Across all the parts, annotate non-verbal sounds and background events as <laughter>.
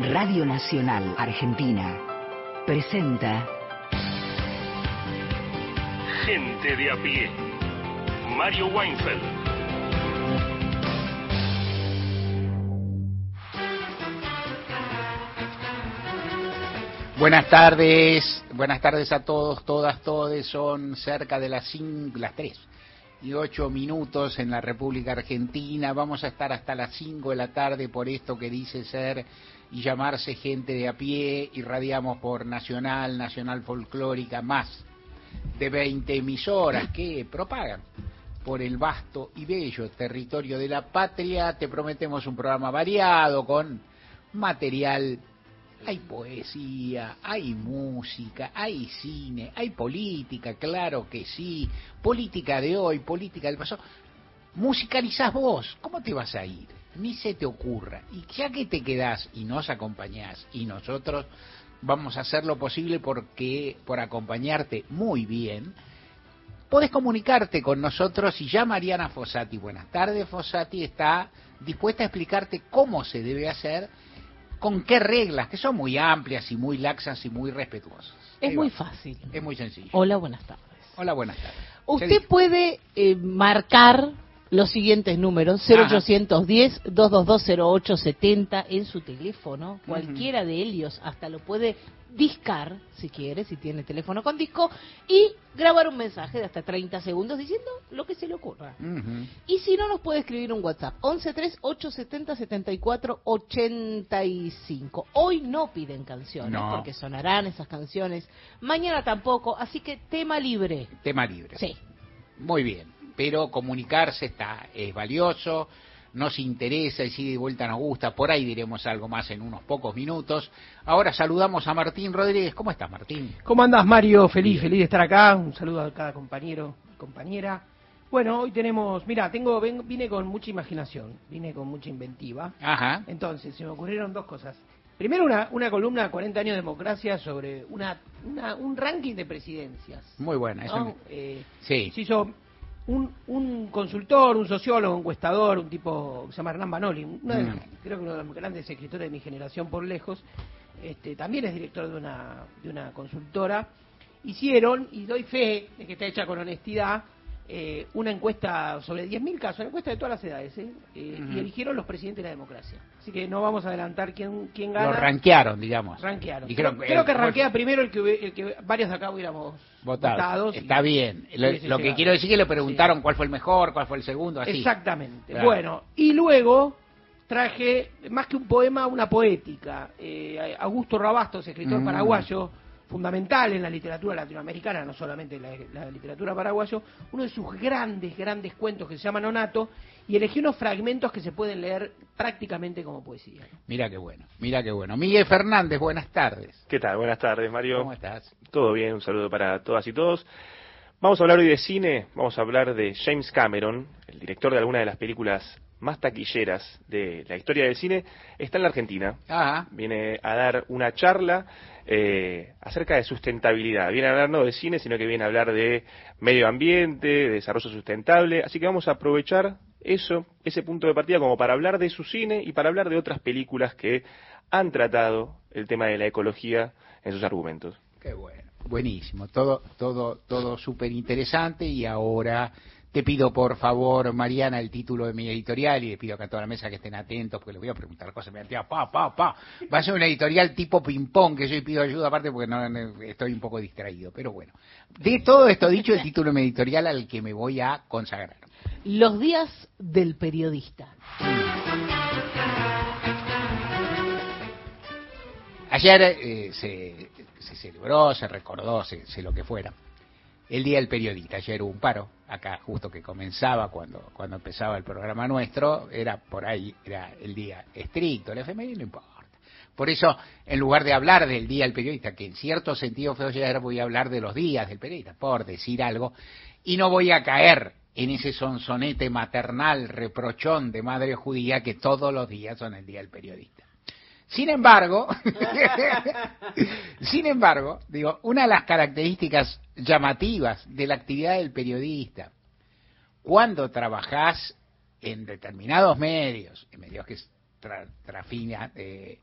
Radio Nacional Argentina presenta Gente de a pie. Mario Weinfeld. Buenas tardes, buenas tardes a todos, todas, todes. Son cerca de las, cinco, las 3 y 8 minutos en la República Argentina. Vamos a estar hasta las 5 de la tarde por esto que dice ser y llamarse gente de a pie. Irradiamos por Nacional, Nacional Folclórica, más de 20 emisoras que propagan por el vasto y bello territorio de la patria. Te prometemos un programa variado con material hay poesía, hay música, hay cine, hay política, claro que sí. Política de hoy, política del pasado. Musicalizás vos, ¿cómo te vas a ir? Ni se te ocurra. Y ya que te quedás y nos acompañás, y nosotros vamos a hacer lo posible porque por acompañarte muy bien, podés comunicarte con nosotros y ya Mariana Fossati, buenas tardes Fossati, está dispuesta a explicarte cómo se debe hacer con qué reglas, que son muy amplias y muy laxas y muy respetuosas. Es Ahí muy va. fácil. Es muy sencillo. Hola, buenas tardes. Hola, buenas tardes. Usted puede eh, marcar los siguientes números, Ajá. 0810-2220870 en su teléfono, cualquiera de ellos, hasta lo puede discar, si quiere, si tiene teléfono con disco, y grabar un mensaje de hasta 30 segundos diciendo lo que se le ocurra. Y si no, nos puede escribir un WhatsApp, 1138707485. Hoy no piden canciones, No. porque sonarán esas canciones. Mañana tampoco, así que tema libre. Tema libre. Sí. Muy bien. Pero comunicarse está, es valioso, nos interesa y si de vuelta nos gusta. Por ahí diremos algo más en unos pocos minutos. Ahora saludamos a Martín Rodríguez. ¿Cómo estás, Martín? ¿Cómo andás, Mario? Feliz, Bien. feliz de estar acá. Un saludo a cada compañero y compañera. Bueno, hoy tenemos, mira, tengo, ven- vine con mucha imaginación, vine con mucha inventiva. Ajá. Entonces, se me ocurrieron dos cosas. Primero, una, una columna 40 años de democracia sobre una, una- un ranking de presidencias. Muy buena. eso ¿no? me- Eh, Sí. se hizo un, un consultor, un sociólogo, un encuestador, un tipo que se llama Hernán Banoli, uno de- Mm. creo que uno de los grandes escritores de mi generación por lejos, este, también es director de una, de una consultora, hicieron, y doy fe de que está hecha con honestidad, eh, una encuesta sobre 10.000 casos, una encuesta de todas las edades, ¿eh? Eh, y eligieron los presidentes de la democracia. Así que no vamos a adelantar quién, quién gana. Lo ranquearon, digamos. Ranquearon. Creo, creo que ranquea primero el que, el que varios de acá hubiéramos Votado. votados. y- Está bien. Lo, que llegado. quiero decir es que le preguntaron Sí. cuál fue el mejor, cuál fue el segundo, así. Exactamente. Claro. Bueno, y luego traje, más que un poema, una poética. Eh, Augusto Rabastos, escritor Mm. paraguayo, fundamental en la literatura latinoamericana, no solamente en la, la literatura paraguayo, uno de sus grandes, grandes cuentos que se llama Nonato, y elegí unos fragmentos que se pueden leer prácticamente como poesía. Mira qué bueno, mira qué bueno. Miguel Fernández, buenas tardes. ¿Qué tal? Buenas tardes, Mario. ¿Cómo estás? Todo bien, un saludo para todas y todos. Vamos a hablar hoy de cine, vamos a hablar de James Cameron, el director de algunas de las películas más taquilleras de la historia del cine, está en la Argentina. Ajá. Viene a dar una charla eh, acerca de sustentabilidad. Viene a hablar no de cine, sino que viene a hablar de medio ambiente, de desarrollo sustentable. Así que vamos a aprovechar eso, ese punto de partida, como para hablar de su cine y para hablar de otras películas que han tratado el tema de la ecología en sus argumentos. Qué bueno. Buenísimo, todo, todo, todo súper interesante y ahora te pido por favor, Mariana, el título de mi editorial y le pido acá a toda la mesa que estén atentos porque les voy a preguntar cosas, me va pa, pa, pa. Va a ser una editorial tipo ping-pong que yo pido ayuda aparte porque no, no, estoy un poco distraído, pero bueno. De todo esto dicho, el título de mi editorial al que me voy a consagrar. Los días del periodista. Ayer eh, se, se celebró, se recordó, se, se lo que fuera, el Día del Periodista. Ayer hubo un paro, acá justo que comenzaba cuando, cuando empezaba el programa nuestro, era por ahí, era el día estricto, el FMI no importa. Por eso, en lugar de hablar del Día del Periodista, que en cierto sentido fue ayer, voy a hablar de los días del periodista, por decir algo, y no voy a caer en ese sonsonete maternal, reprochón de madre judía que todos los días son el Día del Periodista. Sin embargo, <laughs> sin embargo, digo, una de las características llamativas de la actividad del periodista, cuando trabajás en determinados medios, en medios que eh,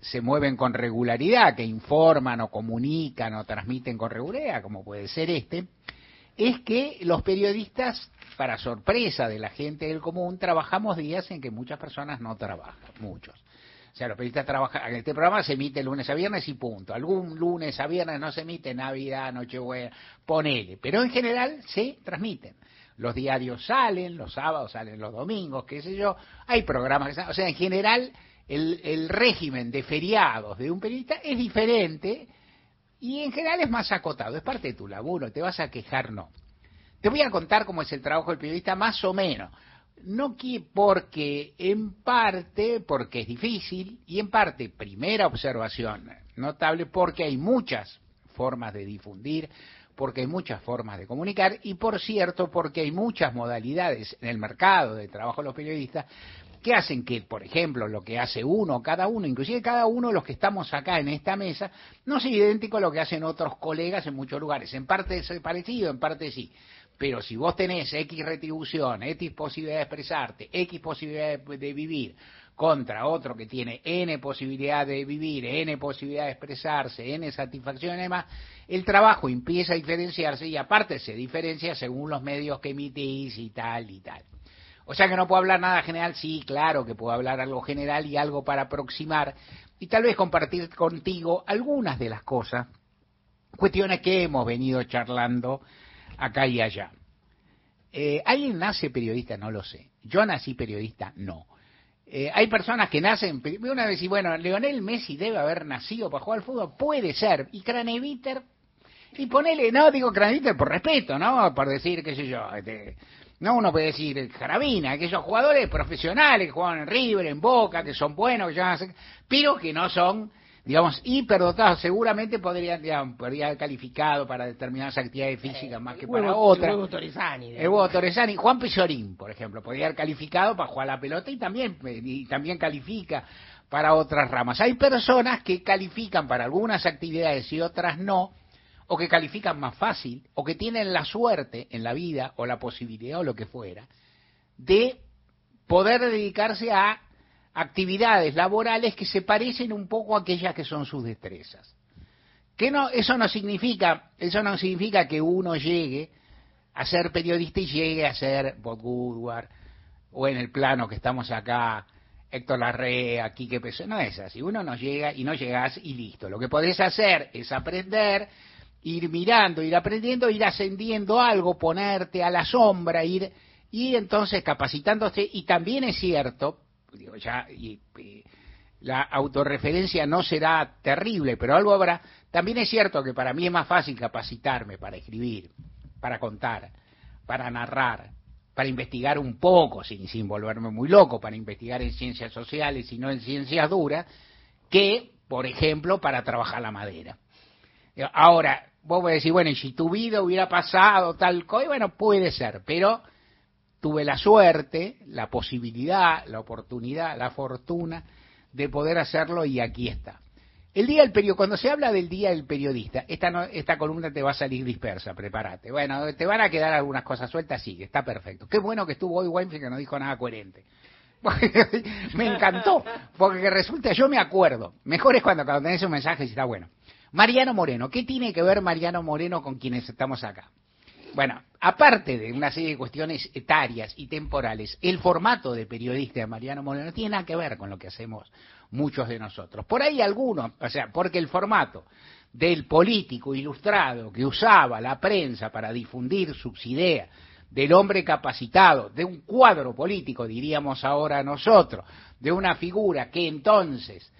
se mueven con regularidad, que informan o comunican o transmiten con regularidad, como puede ser este, es que los periodistas, para sorpresa de la gente del común, trabajamos días en que muchas personas no trabajan, muchos. O sea, los periodistas trabajan, este programa se emite lunes a viernes y punto. Algún lunes a viernes no se emite Navidad, Nochebuena, ponele. Pero en general se transmiten. Los diarios salen, los sábados salen los domingos, qué sé yo. Hay programas que salen. O sea, en general el, el régimen de feriados de un periodista es diferente y en general es más acotado. Es parte de tu laburo, te vas a quejar, no. Te voy a contar cómo es el trabajo del periodista más o menos no que porque en parte porque es difícil y en parte primera observación notable porque hay muchas formas de difundir porque hay muchas formas de comunicar y por cierto porque hay muchas modalidades en el mercado de trabajo de los periodistas que hacen que, por ejemplo, lo que hace uno, cada uno, inclusive cada uno de los que estamos acá en esta mesa, no sea idéntico a lo que hacen otros colegas en muchos lugares. En parte es parecido, en parte sí. Pero si vos tenés X retribución, X posibilidad de expresarte, X posibilidad de, vivir, contra otro que tiene N posibilidad de vivir, N posibilidad de expresarse, N satisfacción y demás, el trabajo empieza a diferenciarse y aparte se diferencia según los medios que emitís y tal y tal. O sea que no puedo hablar nada general, sí, claro que puedo hablar algo general y algo para aproximar y tal vez compartir contigo algunas de las cosas, cuestiones que hemos venido charlando acá y allá. Eh, ¿Alguien nace periodista? No lo sé. Yo nací periodista, no. Eh, hay personas que nacen, una vez y bueno, Leonel Messi debe haber nacido para jugar al fútbol, puede ser, y Craneviter, y ponele, no digo Craneviter por respeto, ¿no? Por decir, qué sé yo, este, no uno puede decir Carabina, aquellos jugadores profesionales que juegan en River, en Boca, que son buenos, que ya, pero que no son digamos, hiperdotados, seguramente podrían, digamos, podría haber calificado para determinadas actividades físicas más que para otras. El Torresani. El Torresani. Juan Pizorín, por ejemplo, podría haber calificado para jugar la pelota y también, y también califica para otras ramas. Hay personas que califican para algunas actividades y otras no, o que califican más fácil, o que tienen la suerte en la vida, o la posibilidad, o lo que fuera, de poder dedicarse a actividades laborales que se parecen un poco a aquellas que son sus destrezas. Que no, eso no significa, eso no significa que uno llegue a ser periodista y llegue a ser Bob Woodward o en el plano que estamos acá, Héctor Larrea, que Pesó, no es así, uno no llega y no llegas y listo. Lo que podés hacer es aprender, ir mirando, ir aprendiendo, ir ascendiendo algo, ponerte a la sombra, ir y entonces capacitándose y también es cierto digo, ya y, la autorreferencia no será terrible, pero algo habrá. También es cierto que para mí es más fácil capacitarme para escribir, para contar, para narrar, para investigar un poco, sin, sin volverme muy loco, para investigar en ciencias sociales y no en ciencias duras, que, por ejemplo, para trabajar la madera. Ahora, vos a decir, bueno, y si tu vida hubiera pasado tal cosa, bueno, puede ser, pero tuve la suerte, la posibilidad, la oportunidad, la fortuna de poder hacerlo y aquí está. El día del periodista, cuando se habla del día del periodista, esta, esta columna te va a salir dispersa, prepárate. Bueno, te van a quedar algunas cosas sueltas, sí, está perfecto. Qué bueno que estuvo hoy Weinfeld que no dijo nada coherente. <laughs> me encantó, porque resulta, yo me acuerdo, mejor es cuando, cuando tenés un mensaje y está bueno. Mariano Moreno, ¿qué tiene que ver Mariano Moreno con quienes estamos acá? Bueno, aparte de una serie de cuestiones etarias y temporales, el formato de periodista de Mariano Moreno tiene nada que ver con lo que hacemos muchos de nosotros. Por ahí algunos, o sea, porque el formato del político ilustrado que usaba la prensa para difundir sus ideas, del hombre capacitado, de un cuadro político, diríamos ahora nosotros, de una figura que entonces,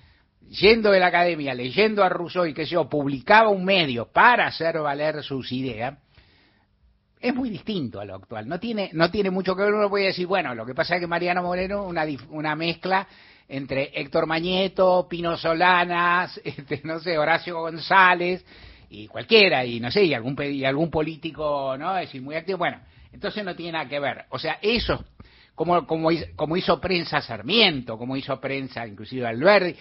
yendo de la academia, leyendo a Rousseau y que se publicaba un medio para hacer valer sus ideas, es muy distinto a lo actual. No tiene, no tiene mucho que ver. Uno puede decir, bueno, lo que pasa es que Mariano Moreno, una, una mezcla entre Héctor Mañeto, Pino Solanas, <laughs> este, no sé, Horacio González y cualquiera, y no sé, y algún, y algún político, ¿no? Es decir, muy activo. Bueno, entonces no tiene nada que ver. O sea, eso, como, como, como hizo prensa Sarmiento, como hizo prensa inclusive Alberti,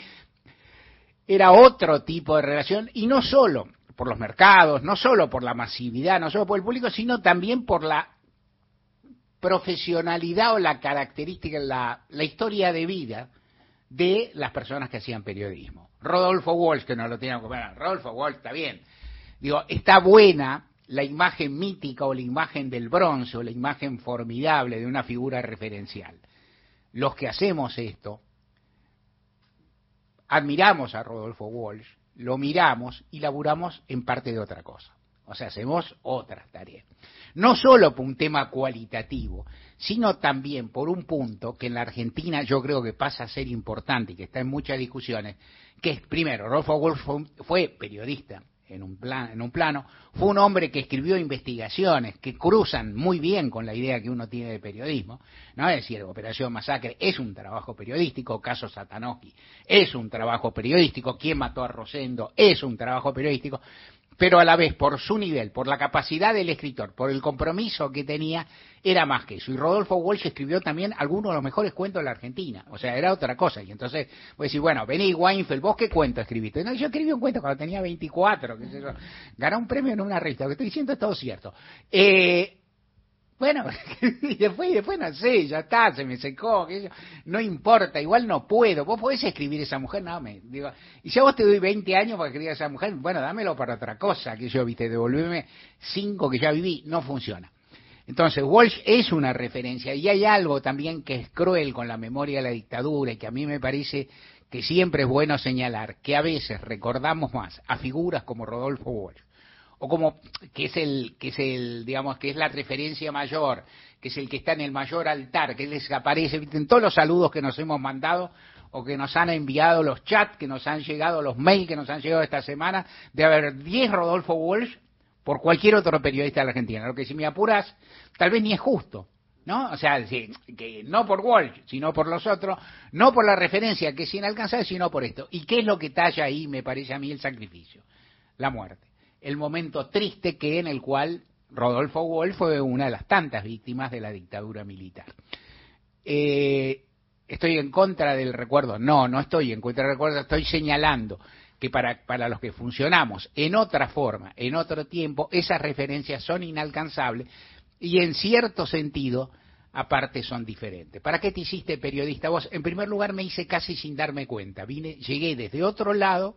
era otro tipo de relación, y no solo por los mercados, no solo por la masividad, no solo por el público, sino también por la profesionalidad o la característica, la, la historia de vida de las personas que hacían periodismo. Rodolfo Walsh, que no lo teníamos que ver, Rodolfo Walsh está bien. Digo, está buena la imagen mítica o la imagen del bronce o la imagen formidable de una figura referencial. Los que hacemos esto, admiramos a Rodolfo Walsh, lo miramos y laburamos en parte de otra cosa. O sea, hacemos otras tareas. No solo por un tema cualitativo, sino también por un punto que en la Argentina yo creo que pasa a ser importante y que está en muchas discusiones, que es, primero, Rodolfo Walsh fue periodista, en un, plan, en un plano, fue un hombre que escribió investigaciones que cruzan muy bien con la idea que uno tiene de periodismo, ¿no? Es decir, Operación Masacre es un trabajo periodístico, caso Satanoski es un trabajo periodístico, quién mató a Rosendo es un trabajo periodístico, pero a la vez por su nivel, por la capacidad del escritor, por el compromiso que tenía, era más que eso. Y Rodolfo Walsh escribió también algunos de los mejores cuentos de la Argentina, o sea, era otra cosa. Y entonces, voy a decir, bueno, vení Weinfeld, ¿vos qué cuento escribiste? No, yo escribí un cuento cuando tenía 24, qué sé yo, gané un premio en una revista, lo que estoy diciendo es todo cierto. Eh, bueno, <laughs> y después, después no sé, ya está, se me secó, no importa, igual no puedo. Vos podés escribir esa mujer, no, me digo, y si a vos te doy 20 años para escribir a esa mujer, bueno, dámelo para otra cosa, que yo, viste, devolveme cinco que ya viví, no funciona. Entonces, Walsh es una referencia y hay algo también que es cruel con la memoria de la dictadura y que a mí me parece que siempre es bueno señalar, que a veces recordamos más a figuras como Rodolfo Walsh o como que es el que es el digamos que es la referencia mayor que es el que está en el mayor altar que les aparece en todos los saludos que nos hemos mandado o que nos han enviado los chats que nos han llegado los mails que nos han llegado esta semana de haber 10 Rodolfo Walsh por cualquier otro periodista de la Argentina lo que si me apuras tal vez ni es justo ¿no? O sea, que no por Walsh, sino por los otros, no por la referencia que es inalcanzable, sino por esto. ¿Y qué es lo que talla ahí, me parece a mí, el sacrificio? La muerte el momento triste que en el cual Rodolfo Wolf fue una de las tantas víctimas de la dictadura militar. Eh, ¿Estoy en contra del recuerdo? No, no estoy en contra del recuerdo, estoy señalando que para, para los que funcionamos en otra forma, en otro tiempo, esas referencias son inalcanzables y en cierto sentido, aparte son diferentes. ¿Para qué te hiciste periodista vos? En primer lugar me hice casi sin darme cuenta. Vine, llegué desde otro lado,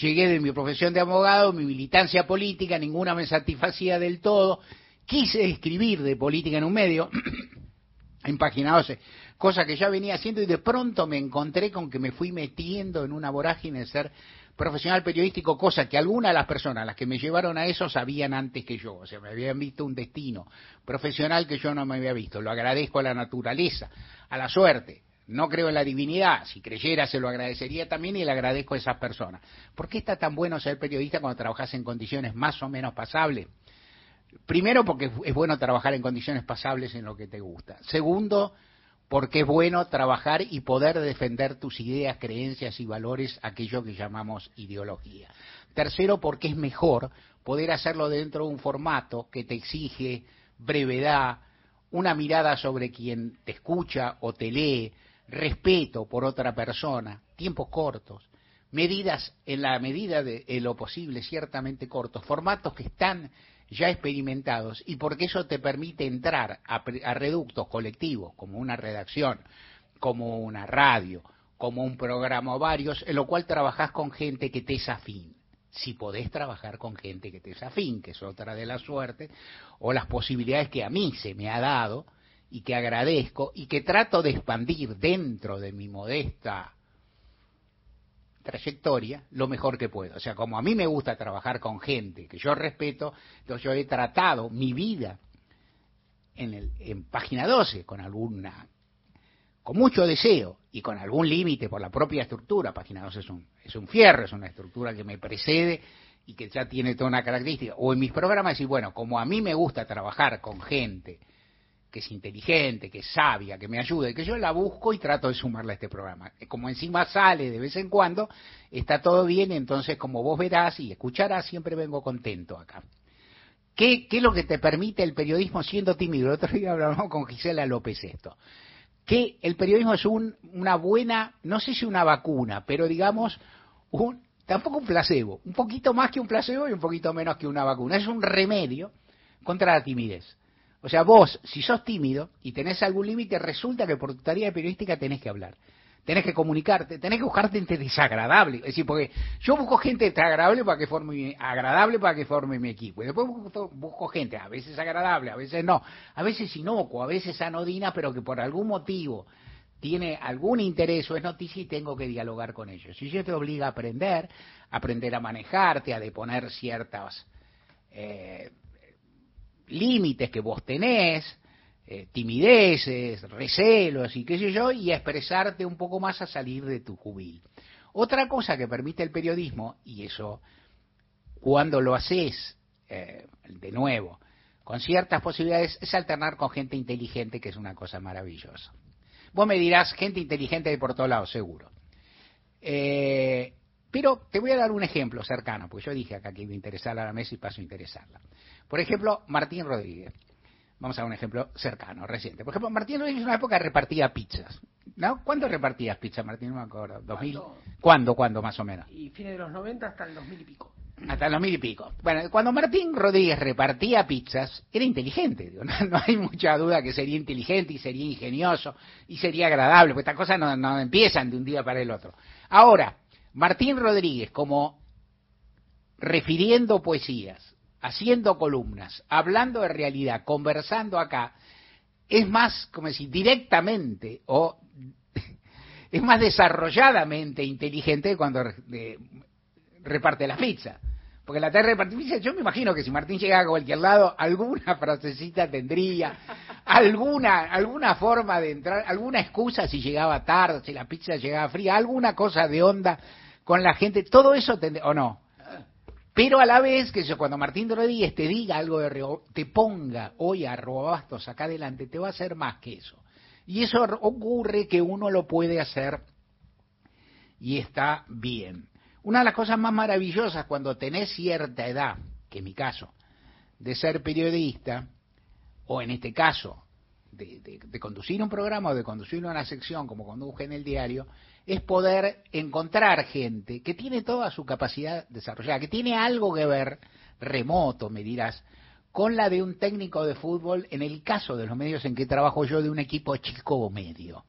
llegué de mi profesión de abogado, mi militancia política, ninguna me satisfacía del todo. Quise escribir de política en un medio, en página 12, cosa que ya venía haciendo y de pronto me encontré con que me fui metiendo en una vorágine de ser profesional periodístico, cosa que algunas de las personas, las que me llevaron a eso, sabían antes que yo, o sea, me habían visto un destino profesional que yo no me había visto. Lo agradezco a la naturaleza, a la suerte, no creo en la divinidad, si creyera se lo agradecería también y le agradezco a esas personas. ¿Por qué está tan bueno ser periodista cuando trabajas en condiciones más o menos pasables? Primero porque es bueno trabajar en condiciones pasables en lo que te gusta. Segundo, porque es bueno trabajar y poder defender tus ideas, creencias y valores, aquello que llamamos ideología. Tercero, porque es mejor poder hacerlo dentro de un formato que te exige brevedad, una mirada sobre quien te escucha o te lee, respeto por otra persona, tiempos cortos, medidas en la medida de lo posible ciertamente cortos, formatos que están ya experimentados y porque eso te permite entrar a, reductos colectivos como una redacción, como una radio, como un programa o varios, en lo cual trabajas con gente que te es afín. Si podés trabajar con gente que te es afín, que es otra de las suertes, o las posibilidades que a mí se me ha dado y que agradezco y que trato de expandir dentro de mi modesta trayectoria lo mejor que puedo. O sea, como a mí me gusta trabajar con gente que yo respeto, entonces yo he tratado mi vida en, el, en página 12 con alguna con mucho deseo y con algún límite por la propia estructura, página 12 es un, es un fierro, es una estructura que me precede y que ya tiene toda una característica, o en mis programas y bueno, como a mí me gusta trabajar con gente que es inteligente, que es sabia, que me ayude, que yo la busco y trato de sumarla a este programa. Como encima sale de vez en cuando, está todo bien, entonces como vos verás y escucharás, siempre vengo contento acá. ¿Qué, es lo que te permite el periodismo siendo tímido? El otro día hablamos con Gisela López esto. Que el periodismo es una buena, no sé si una vacuna, pero digamos, un, tampoco un placebo, un poquito más que un placebo y un poquito menos que una vacuna. Es un remedio contra la timidez. O sea, vos, si sos tímido y tenés algún límite, resulta que por tu tarea periodística tenés que hablar. tenés que comunicarte, tenés que buscar gente desagradable. Es decir, porque yo busco gente desagradable para que forme, agradable para que forme mi equipo. Y después busco, gente, a veces agradable, a veces no, a veces inocuo, a veces anodina, pero que por algún motivo tiene algún interés o es noticia y tengo que dialogar con ellos. Y eso te obliga a aprender, a aprender a manejarte, a deponer ciertos eh, límites que vos tenés, eh, timideces, recelos y qué sé yo, y a expresarte un poco más a salir de tu jubil. Otra cosa que permite el periodismo, y eso cuando lo haces, eh, de nuevo, con ciertas posibilidades, es alternar con gente inteligente, que es una cosa maravillosa. Vos me dirás, gente inteligente de por todos lados, seguro. Eh, pero te voy a dar un ejemplo cercano, porque yo dije acá que iba a interesar a la mesa y paso a interesarla. Por ejemplo, Martín Rodríguez. Vamos a dar un ejemplo cercano, reciente. Por ejemplo, Martín Rodríguez en una época repartía pizzas. ¿No? ¿Cuándo repartías pizzas, Martín? No me acuerdo. ¿2000? ¿Cuándo? ¿Cuándo, más o menos? Y fines de los 90 hasta el 2000 y pico. Hasta el 2000 y pico. Bueno, cuando Martín Rodríguez repartía pizzas, era inteligente. Digo, <laughs> no, no, hay mucha duda que sería inteligente y sería ingenioso y sería agradable, porque estas cosas no, no empiezan de un día para el otro. Ahora, Martín Rodríguez, como refiriendo poesías, haciendo columnas, hablando de realidad, conversando acá, es más, como decir, directamente o <laughs> es más desarrolladamente inteligente cuando reparte la pizza. Porque la tarde reparte pizza, yo me imagino que si Martín llegaba a cualquier lado, alguna <laughs> frasecita tendría, alguna, alguna forma de entrar, alguna excusa si llegaba tarde, si la pizza llegaba fría, alguna cosa de onda con la gente, todo eso tendría, o no. Pero a la vez, que yo, cuando Martín Rodríguez te diga algo de te ponga hoy a robastos acá adelante, te va a hacer más que eso. Y eso ocurre que uno lo puede hacer y está bien. Una de las cosas más maravillosas cuando tenés cierta edad, que en mi caso, de ser periodista, o en este caso, de, de, de conducir un programa o de conducir una sección como conduje en el diario, es poder encontrar gente que tiene toda su capacidad desarrollada, que tiene algo que ver, remoto, me dirás, con la de un técnico de fútbol, en el caso de los medios en que trabajo yo, de un equipo chico o medio.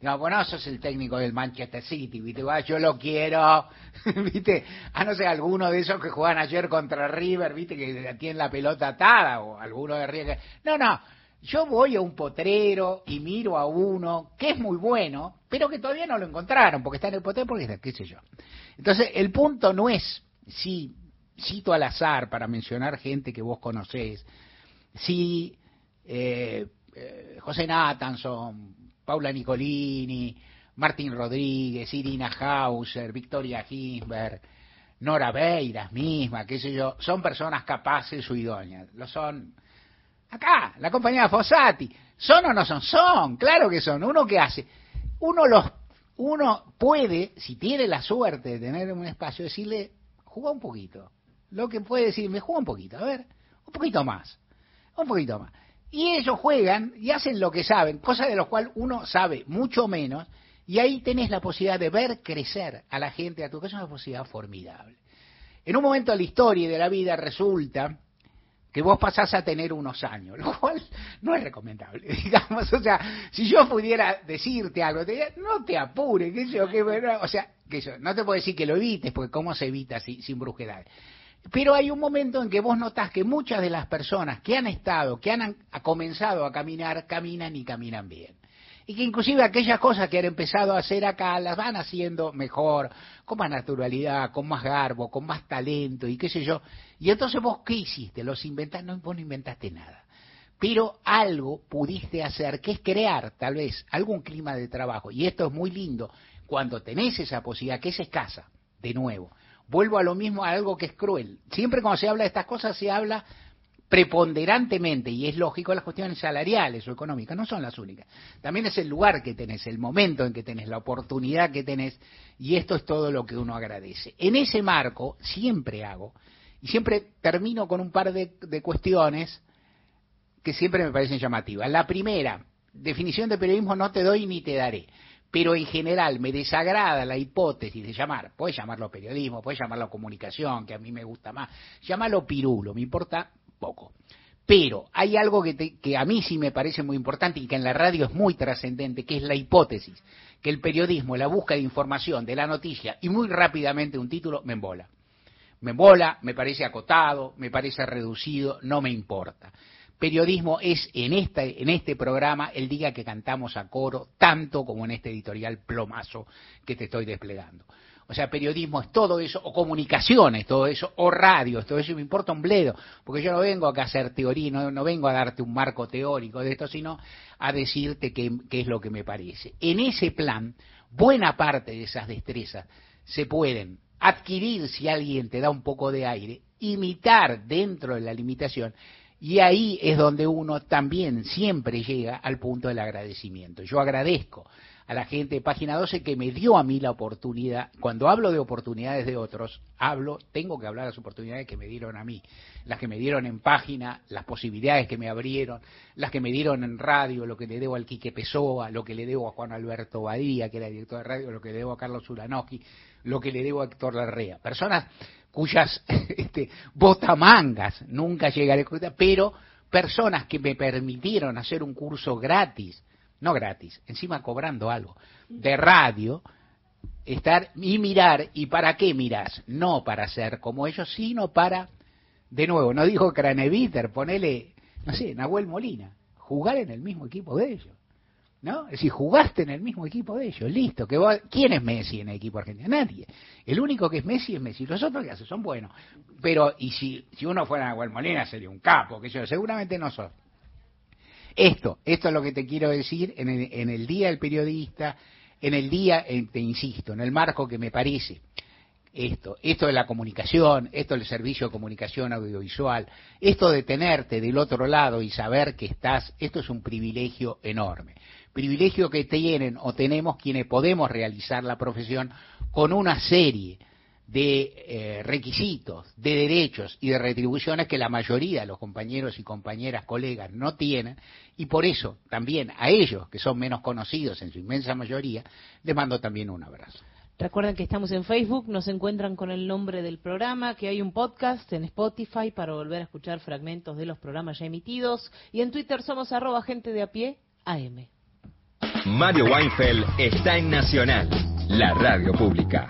Digo, bueno, sos el técnico del Manchester City, ¿viste? yo lo quiero, <laughs> ¿viste? A no ser alguno de esos que juegan ayer contra River, ¿viste? Que tienen la pelota atada, o alguno de River. No, no, yo voy a un potrero y miro a uno que es muy bueno, pero que todavía no lo encontraron, porque está en el potrero, porque está, qué sé yo. Entonces, el punto no es, si cito al azar para mencionar gente que vos conocés, si eh, eh, José Natanson, Paula Nicolini, Martín Rodríguez, Irina Hauser, Victoria Ginsberg, Nora Beiras misma, qué sé yo, son personas capaces o idóneas. Lo son Acá, la compañía Fossati. ¿Son o no son? Son, claro que son. ¿Uno qué hace? Uno los uno puede, si tiene la suerte de tener un espacio, decirle, juega un poquito. Lo que puede decirme, juega un poquito, a ver, un poquito más, un poquito más. Y ellos juegan y hacen lo que saben, cosa de lo cual uno sabe mucho menos, y ahí tenés la posibilidad de ver crecer a la gente a tu casa, es una posibilidad formidable. En un momento de la historia y de la vida resulta que vos pasás a tener unos años, lo cual no es recomendable, <laughs> digamos, o sea, si yo pudiera decirte algo, te diría, no te apures, que yo, que, o sea, que yo, no te puedo decir que lo evites, porque cómo se evita sin, sin brusquedad. Pero hay un momento en que vos notás que muchas de las personas que han estado, que han comenzado a caminar, caminan y caminan bien. Y que inclusive aquellas cosas que han empezado a hacer acá las van haciendo mejor, con más naturalidad, con más garbo, con más talento y qué sé yo. Y entonces vos, ¿qué hiciste? Los inventaste, no, vos no inventaste nada. Pero algo pudiste hacer, que es crear tal vez algún clima de trabajo. Y esto es muy lindo cuando tenés esa posibilidad, que es escasa, de nuevo. Vuelvo a lo mismo, a algo que es cruel. Siempre cuando se habla de estas cosas se habla preponderantemente, y es lógico, las cuestiones salariales o económicas no son las únicas. También es el lugar que tenés, el momento en que tenés, la oportunidad que tenés, y esto es todo lo que uno agradece. En ese marco, siempre hago, y siempre termino con un par de, de cuestiones que siempre me parecen llamativas. La primera, definición de periodismo no te doy ni te daré pero en general me desagrada la hipótesis de llamar, puedes llamarlo periodismo, puedes llamarlo comunicación, que a mí me gusta más, llámalo pirulo, me importa poco. Pero hay algo que, que, a mí sí me parece muy importante y que en la radio es muy trascendente, que es la hipótesis, que el periodismo, la búsqueda de información de la noticia y muy rápidamente un título me embola. Me embola, me parece acotado, me parece reducido, no me importa. Periodismo es en, en este programa el día que cantamos a coro, tanto como en este editorial plomazo que te estoy desplegando. O sea, periodismo es todo eso, o comunicaciones, todo eso, o radio, todo eso, me importa un bledo, porque yo no vengo acá a hacer teoría, no, no vengo a darte un marco teórico de esto, sino a decirte qué, qué es lo que me parece. En ese plan, buena parte de esas destrezas se pueden adquirir si alguien te da un poco de aire, imitar dentro de la limitación, y ahí es donde uno también siempre llega al punto del agradecimiento. Yo agradezco a la gente de Página 12 que me dio a mí la oportunidad. Cuando hablo de oportunidades de otros, hablo, tengo que hablar de las oportunidades que me dieron a mí, las que me dieron en página, las posibilidades que me abrieron, las que me dieron en radio, lo que le debo al Quique Pessoa, lo que le debo a Juan Alberto Badía, que era director de radio, lo que le debo a Carlos Ulanowski, lo que le debo a Héctor Larrea. Personas cuyas <laughs> este, botamangas nunca llegaré a pero personas que me permitieron hacer un curso gratis no gratis, encima cobrando algo, de radio, estar y mirar, ¿y para qué miras? No para ser como ellos, sino para, de nuevo, no dijo Craneviter, ponele, no sé, Nahuel Molina, jugar en el mismo equipo de ellos. ¿No? Es decir, jugaste en el mismo equipo de ellos, listo. Que ¿Quién es Messi en el equipo argentino? Nadie. El único que es Messi es Messi. Los otros que hacen son buenos. Pero, y si, si uno fuera Nahuel Molina sería un capo, que yo, seguramente no son. Esto, esto es lo que te quiero decir en el, Día del Periodista, en el día, te insisto, en el marco que me parece esto, esto de la comunicación, esto del servicio de comunicación audiovisual, esto de tenerte del otro lado y saber que estás, esto es un privilegio enorme. Privilegio que tienen o tenemos quienes podemos realizar la profesión con una serie de eh, requisitos, de derechos y de retribuciones que la mayoría de los compañeros y compañeras, colegas no tienen, y por eso también a ellos, que son menos conocidos en su inmensa mayoría, les mando también un abrazo. Recuerden que estamos en Facebook, nos encuentran con el nombre del programa, que hay un podcast en Spotify para volver a escuchar fragmentos de los programas ya emitidos, y en Twitter somos arroba gente de a pie AM. Mario Weinfeld está en Nacional, la radio pública.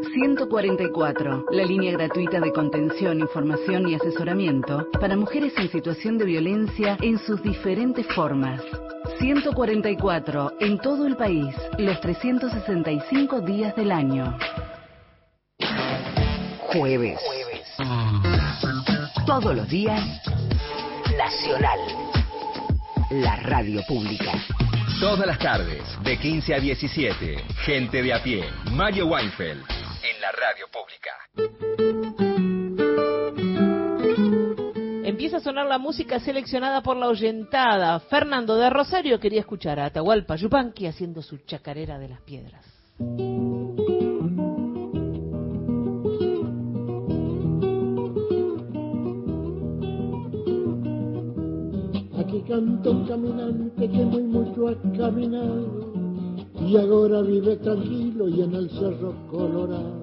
144, la línea gratuita de contención, información y asesoramiento para mujeres en situación de violencia en sus diferentes formas. 144, en todo el país, los 365 días del año. Jueves. Todos los días, Nacional. La radio pública. Todas las tardes, de 15 a 17, gente de a pie, Mario Weinfeld en la radio pública. Empieza a sonar la música seleccionada por la oyentada. Fernando de Rosario quería escuchar a Atahualpa Yupanqui haciendo su chacarera de las piedras. Aquí canta un caminante que muy mucho ha caminado y ahora vive tranquilo y en el cerro colorado.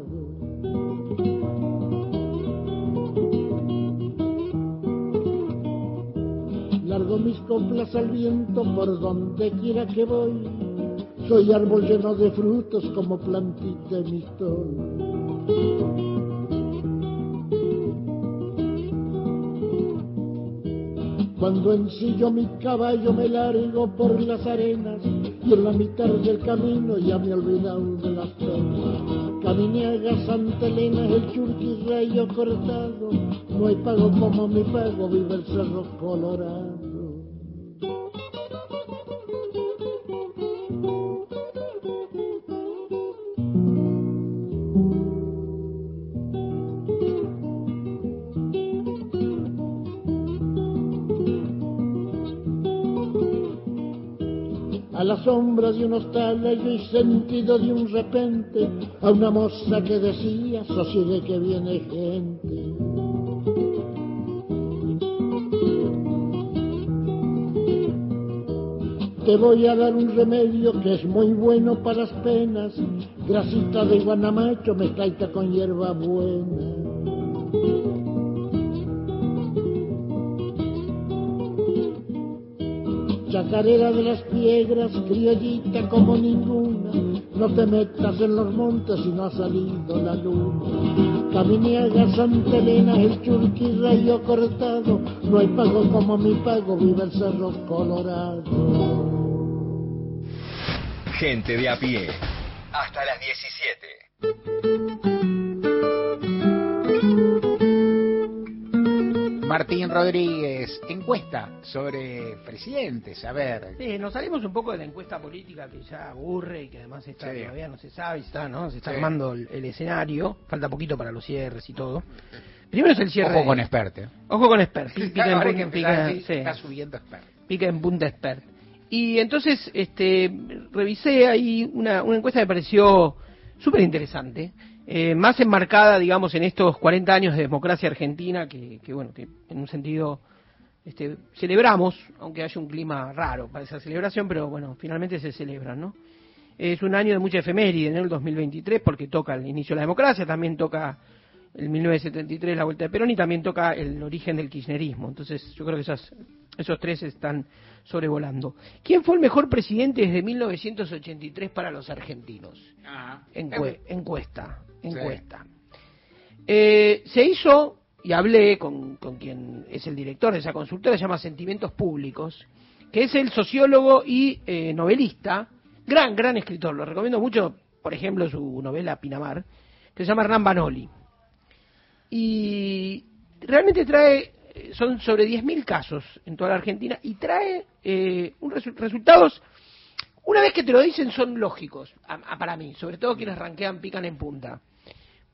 Largo mis coplas al viento por donde quiera que voy. Soy árbol lleno de frutos como plantita en mi Cuando ensillo mi caballo me largo por las arenas y en la mitad del camino ya me he olvidado de las penas. Caminé a Santa Elena, el churqui rayo cortado, no hay pago como mi pago, vive el cerro colorado. Sombra de un hostal y sentido de un repente a una moza que decía, sosiegue que viene gente. Te voy a dar un remedio que es muy bueno para las penas, grasita de guanamacho, mezclaita con hierba buena. Chacarera de las piedras, criollita como ninguna, no te metas en los montes si no ha salido la luna. Caminiaga, Santa Elena, el churqui, rayo cortado, no hay pago como mi pago, vive el cerro colorado. Gente de a pie. Hasta las 17. Martín Rodríguez, encuesta sobre presidentes, a ver. Sí, nos salimos un poco de la encuesta política que ya aburre y que además está, Sí. todavía no se sabe, está, ¿no? Se está Sí. armando el, el escenario, falta poquito para los cierres y todo. Primero es el cierre. Ojo con experte. Ojo con expert, sí, pica en punta- pica- sí. está subiendo expert. pica en punta expert. Y entonces, este, revisé ahí una, una encuesta que me pareció súper interesante, eh, más enmarcada, digamos, en estos 40 años de democracia argentina, que, que, bueno, que en un sentido este, celebramos, aunque haya un clima raro para esa celebración, pero bueno, finalmente se celebran, ¿no? Es un año de mucha efeméride, ¿no? El 2023, porque toca el inicio de la democracia, también toca el 1973 la vuelta de Perón y también toca el origen del kirchnerismo. Entonces, yo creo que esas, esos tres están sobrevolando. ¿Quién fue el mejor presidente desde 1983 para los argentinos? Encue- encuesta, encuesta. Eh, se hizo, y hablé con, con quien es el director de esa consultora, se llama Sentimientos Públicos, que es el sociólogo y eh, novelista, gran, gran escritor. Lo recomiendo mucho, por ejemplo, su novela Pinamar, que se llama Hernán Banoli. Y realmente trae, eh, son sobre 10.000 casos en toda la Argentina, y trae eh, un resu- resultados una vez que te lo dicen son lógicos, a- a- para mí, sobre todo quienes ranquean pican en punta.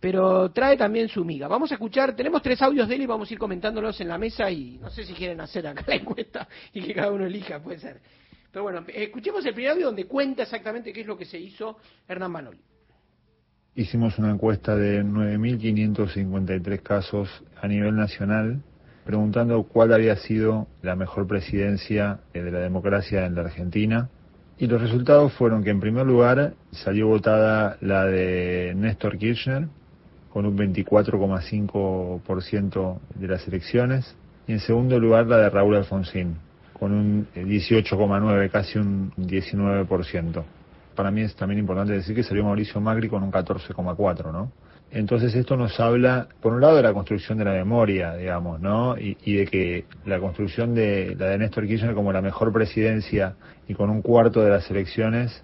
Pero trae también su miga. Vamos a escuchar, tenemos tres audios de él y vamos a ir comentándolos en la mesa y no sé si quieren hacer acá la encuesta y que cada uno elija, puede ser. Pero bueno, escuchemos el primer audio donde cuenta exactamente qué es lo que se hizo Hernán Manoli. Hicimos una encuesta de 9.553 casos a nivel nacional, preguntando cuál había sido la mejor presidencia eh, de la democracia en la Argentina. Y los resultados fueron que en primer lugar salió votada la de Néstor Kirchner, con un 24,5% de las elecciones. Y en segundo lugar la de Raúl Alfonsín, con un eh, 18,9, casi un 19% para mí es también importante decir que salió Mauricio Macri con un 14,4, ¿no? Entonces esto nos habla, por un lado, de la construcción de la memoria, digamos, ¿no? Y, y de que la construcción de la de Néstor Kirchner como la mejor presidencia y con un cuarto de las elecciones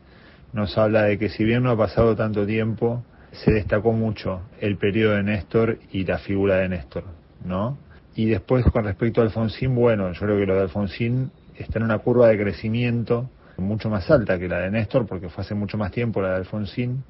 nos habla de que si bien no ha pasado tanto tiempo, se destacó mucho el periodo de Néstor y la figura de Néstor, ¿no? Y después con respecto a Alfonsín, bueno, yo creo que lo de Alfonsín está en una curva de crecimiento mucho más alta que la de Néstor, porque fue hace mucho más tiempo la de Alfonsín,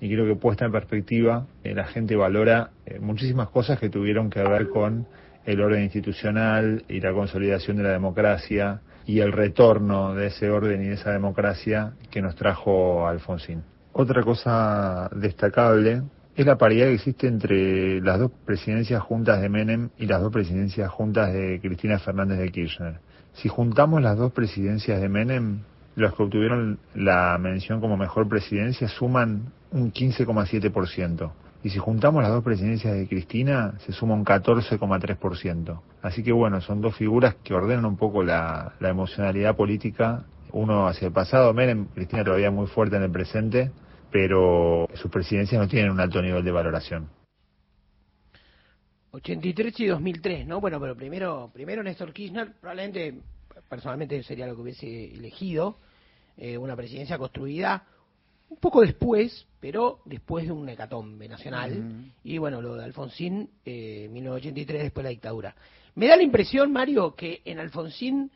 y creo que puesta en perspectiva, eh, la gente valora eh, muchísimas cosas que tuvieron que ver con el orden institucional y la consolidación de la democracia y el retorno de ese orden y de esa democracia que nos trajo Alfonsín. Otra cosa destacable es la paridad que existe entre las dos presidencias juntas de Menem y las dos presidencias juntas de Cristina Fernández de Kirchner. Si juntamos las dos presidencias de Menem, los que obtuvieron la mención como mejor presidencia suman un 15,7%. Y si juntamos las dos presidencias de Cristina, se suma un 14,3%. Así que bueno, son dos figuras que ordenan un poco la, la emocionalidad política. Uno hacia el pasado, Menem, Cristina todavía muy fuerte en el presente, pero sus presidencias no tienen un alto nivel de valoración. 83 y 2003, ¿no? Bueno, pero primero, primero Néstor Kirchner, probablemente, personalmente sería lo que hubiese elegido, eh, una presidencia construida un poco después, pero después de un hecatombe nacional. Y bueno, lo de Alfonsín, eh, 1983, después de la dictadura. Me da la impresión, Mario, que en Alfonsín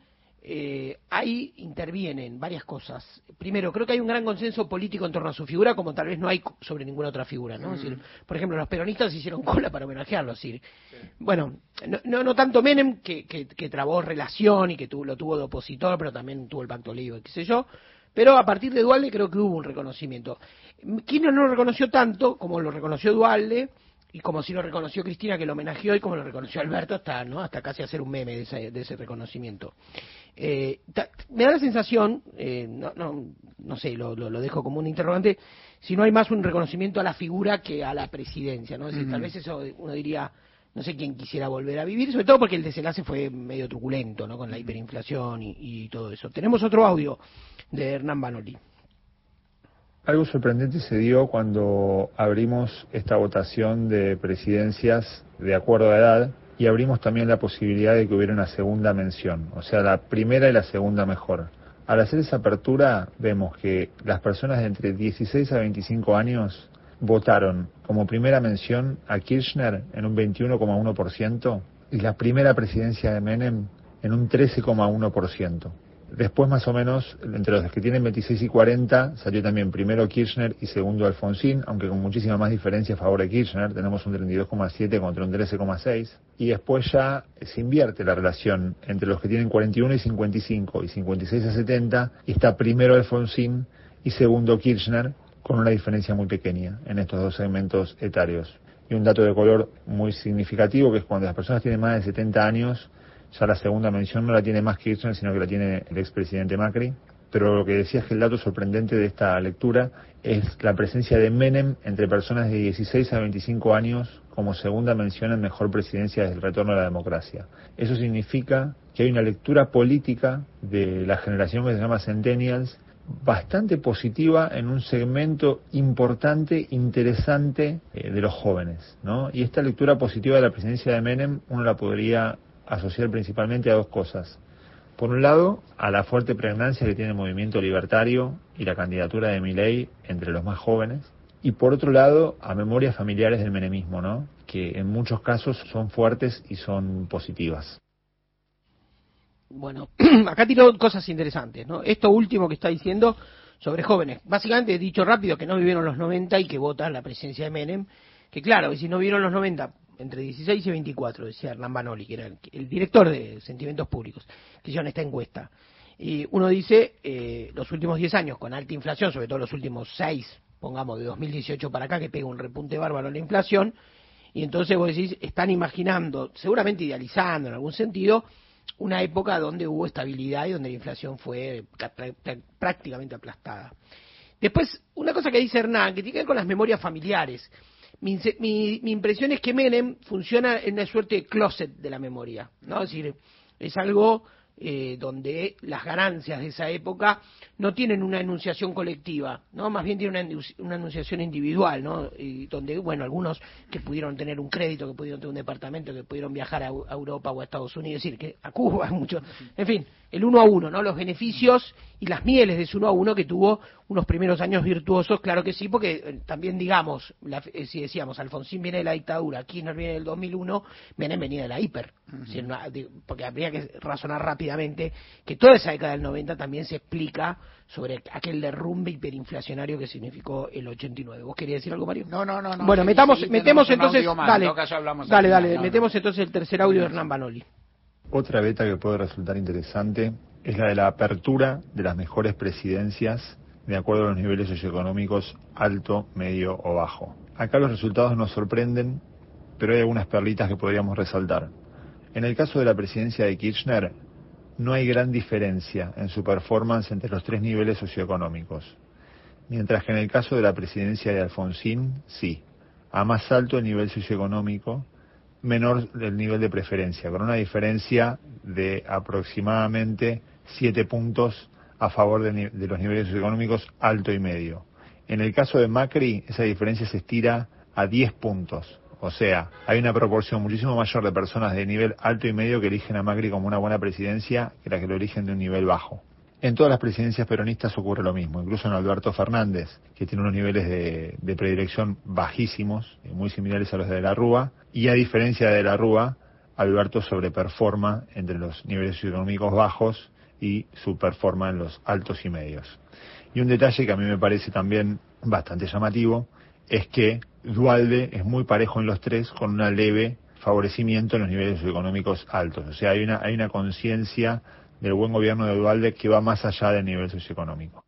eh, ahí intervienen varias cosas. Primero, creo que hay un gran consenso político en torno a su figura, como tal vez no hay sobre ninguna otra figura, ¿no? Es decir, por ejemplo, los peronistas hicieron cola para homenajearlo, es decir, bueno, no, no, no tanto Menem, que, que, que trabó relación y que tuvo, lo tuvo de opositor, pero también tuvo el pacto libre, qué sé yo, pero a partir de Dualde creo que hubo un reconocimiento. Kirchner no lo reconoció tanto como lo reconoció Dualde, y como si lo reconoció Cristina que lo homenajeó y como lo reconoció Alberto hasta no hasta casi hacer un meme de ese, de ese reconocimiento eh, ta- me da la sensación eh, no, no, no sé lo, lo, lo dejo como un interrogante si no hay más un reconocimiento a la figura que a la presidencia no es decir, tal vez eso uno diría no sé quién quisiera volver a vivir, sobre todo porque el desenlace fue medio truculento, ¿no? Con la hiperinflación y, y todo eso. Tenemos otro audio de Hernán Banoli. Algo sorprendente se dio cuando abrimos esta votación de presidencias de acuerdo a edad y abrimos también la posibilidad de que hubiera una segunda mención, o sea, la primera y la segunda mejor. Al hacer esa apertura vemos que las personas de entre 16 a 25 años votaron como primera mención a Kirchner en un 21,1% y la primera presidencia de Menem en un 13,1%. Después, más o menos, entre los que tienen 26 y 40, salió también primero Kirchner y segundo Alfonsín, aunque con muchísima más diferencia a favor de Kirchner. Tenemos un 32,7 contra un 13,6. Y después ya se invierte la relación entre los que tienen 41 y 55 y 56 a 70, y está primero Alfonsín y segundo Kirchner, con una diferencia muy pequeña en estos dos segmentos etarios. Y un dato de color muy significativo, que es cuando las personas tienen más de 70 años, ya la segunda mención no la tiene más Kirchner, sino que la tiene el expresidente Macri. Pero lo que decía es que el dato sorprendente de esta lectura es la presencia de Menem entre personas de 16 a 25 años como segunda mención en mejor presidencia desde el retorno a la democracia. Eso significa que hay una lectura política de la generación que se llama Centennials bastante positiva en un segmento importante, interesante eh, de los jóvenes. ¿no? Y esta lectura positiva de la presidencia de Menem uno la podría asociar principalmente a dos cosas. Por un lado, a la fuerte pregnancia que tiene el movimiento libertario y la candidatura de Milei entre los más jóvenes. Y por otro lado, a memorias familiares del menemismo, ¿no? que en muchos casos son fuertes y son positivas. Bueno, <clears throat> acá tiró cosas interesantes, ¿no? Esto último que está diciendo sobre jóvenes. Básicamente, dicho rápido, que no vivieron los 90 y que votan la presidencia de Menem. Que claro, si no vivieron los 90, entre 16 y 24, decía Hernán Banoli, que era el, director de Sentimientos Públicos, que hicieron esta encuesta. Y uno dice, eh, los últimos 10 años, con alta inflación, sobre todo los últimos 6, pongamos de 2018 para acá, que pega un repunte bárbaro en la inflación, y entonces vos decís, están imaginando, seguramente idealizando en algún sentido, una época donde hubo estabilidad y donde la inflación fue prácticamente aplastada. Después, una cosa que dice Hernán, que tiene que ver con las memorias familiares. Mi, mi, mi, impresión es que Menem funciona en una suerte de closet de la memoria, ¿no? Es decir, es algo eh, donde las ganancias de esa época no tienen una enunciación colectiva, ¿no? Más bien tienen una, enunciación individual, ¿no? Y donde, bueno, algunos que pudieron tener un crédito, que pudieron tener un departamento, que pudieron viajar a, a Europa o a Estados Unidos, es decir, que a Cuba, <laughs> mucho. En fin, el uno a uno, ¿no? Los beneficios y las mieles de ese uno a uno que tuvo unos primeros años virtuosos, claro que sí, porque eh, también, digamos, la, eh, si decíamos, Alfonsín viene de la dictadura, Kirchner viene del 2001, Menem venía de la hiper, porque habría que razonar rápidamente que toda esa década del 90 también se explica sobre aquel derrumbe hiperinflacionario que significó el 89. ¿Vos querías decir algo, Mario? No, no, no. Bueno, metamos, metemos entonces, dale, dale, al dale, metemos entonces el tercer audio de Hernán Banoli. Otra beta que puede resultar interesante es la de la apertura de las mejores presidencias de acuerdo a los niveles socioeconómicos alto, medio o bajo. Acá los resultados nos sorprenden, pero hay algunas perlitas que podríamos resaltar. En el caso de la presidencia de Kirchner, no hay gran diferencia en su performance entre los tres niveles socioeconómicos, mientras que en el caso de la presidencia de Alfonsín, sí. A más alto el nivel socioeconómico, menor el nivel de preferencia, con una diferencia de aproximadamente 7 puntos a favor de, de los niveles socioeconómicos alto y medio. En el caso de Macri, esa diferencia se estira a 10 puntos. O sea, hay una proporción muchísimo mayor de personas de nivel alto y medio que eligen a Macri como una buena presidencia que la que lo eligen de un nivel bajo. En todas las presidencias peronistas ocurre lo mismo, incluso en Alberto Fernández, que tiene unos niveles de, predilección bajísimos, eh, muy similares a los de la Rúa, y a diferencia de la Rúa, Alberto sobreperforma entre los niveles socioeconómicos bajos y subperforma en los altos y medios. Y un detalle que a mí me parece también bastante llamativo es que Dualde es muy parejo en los tres con una leve favorecimiento en los niveles socioeconómicos altos. O sea, hay una, hay una conciencia del buen gobierno de Dualde que va más allá del nivel socioeconómico.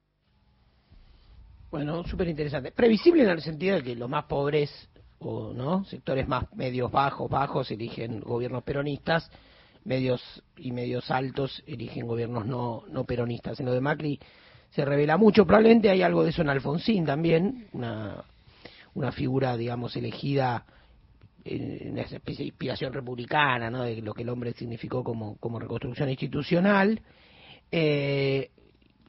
Bueno, súper interesante. Previsible en el sentido de que los más pobres o no sectores más medios bajos bajos eligen gobiernos peronistas, medios y medios altos eligen gobiernos no no peronistas. En lo de Macri se revela mucho. Probablemente hay algo de eso en Alfonsín también, una una figura digamos elegida esa especie de inspiración republicana, ¿no? de lo que el hombre significó como, como reconstrucción institucional. Eh,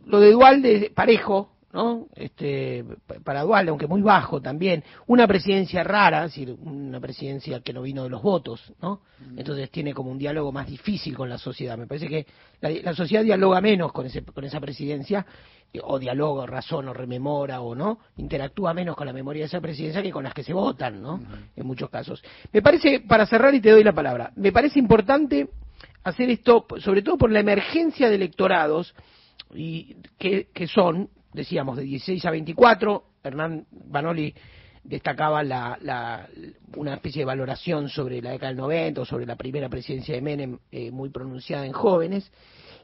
lo de Dualde, parejo, ¿no? Este, para Dualde, aunque muy bajo también, una presidencia rara, es decir, una presidencia que no vino de los votos, ¿no? Entonces tiene como un diálogo más difícil con la sociedad. Me parece que la, la sociedad dialoga menos con, ese, con esa presidencia, o dialoga, razona, o rememora, o no, interactúa menos con la memoria de esa presidencia que con las que se votan, ¿no? En muchos casos. Me parece, para cerrar y te doy la palabra, me parece importante hacer esto, sobre todo por la emergencia de electorados, y que, que son, decíamos, de 16 a 24. Hernán Banoli destacaba la, la, una especie de valoración sobre la década del 90 o sobre la primera presidencia de Menem eh, muy pronunciada en jóvenes.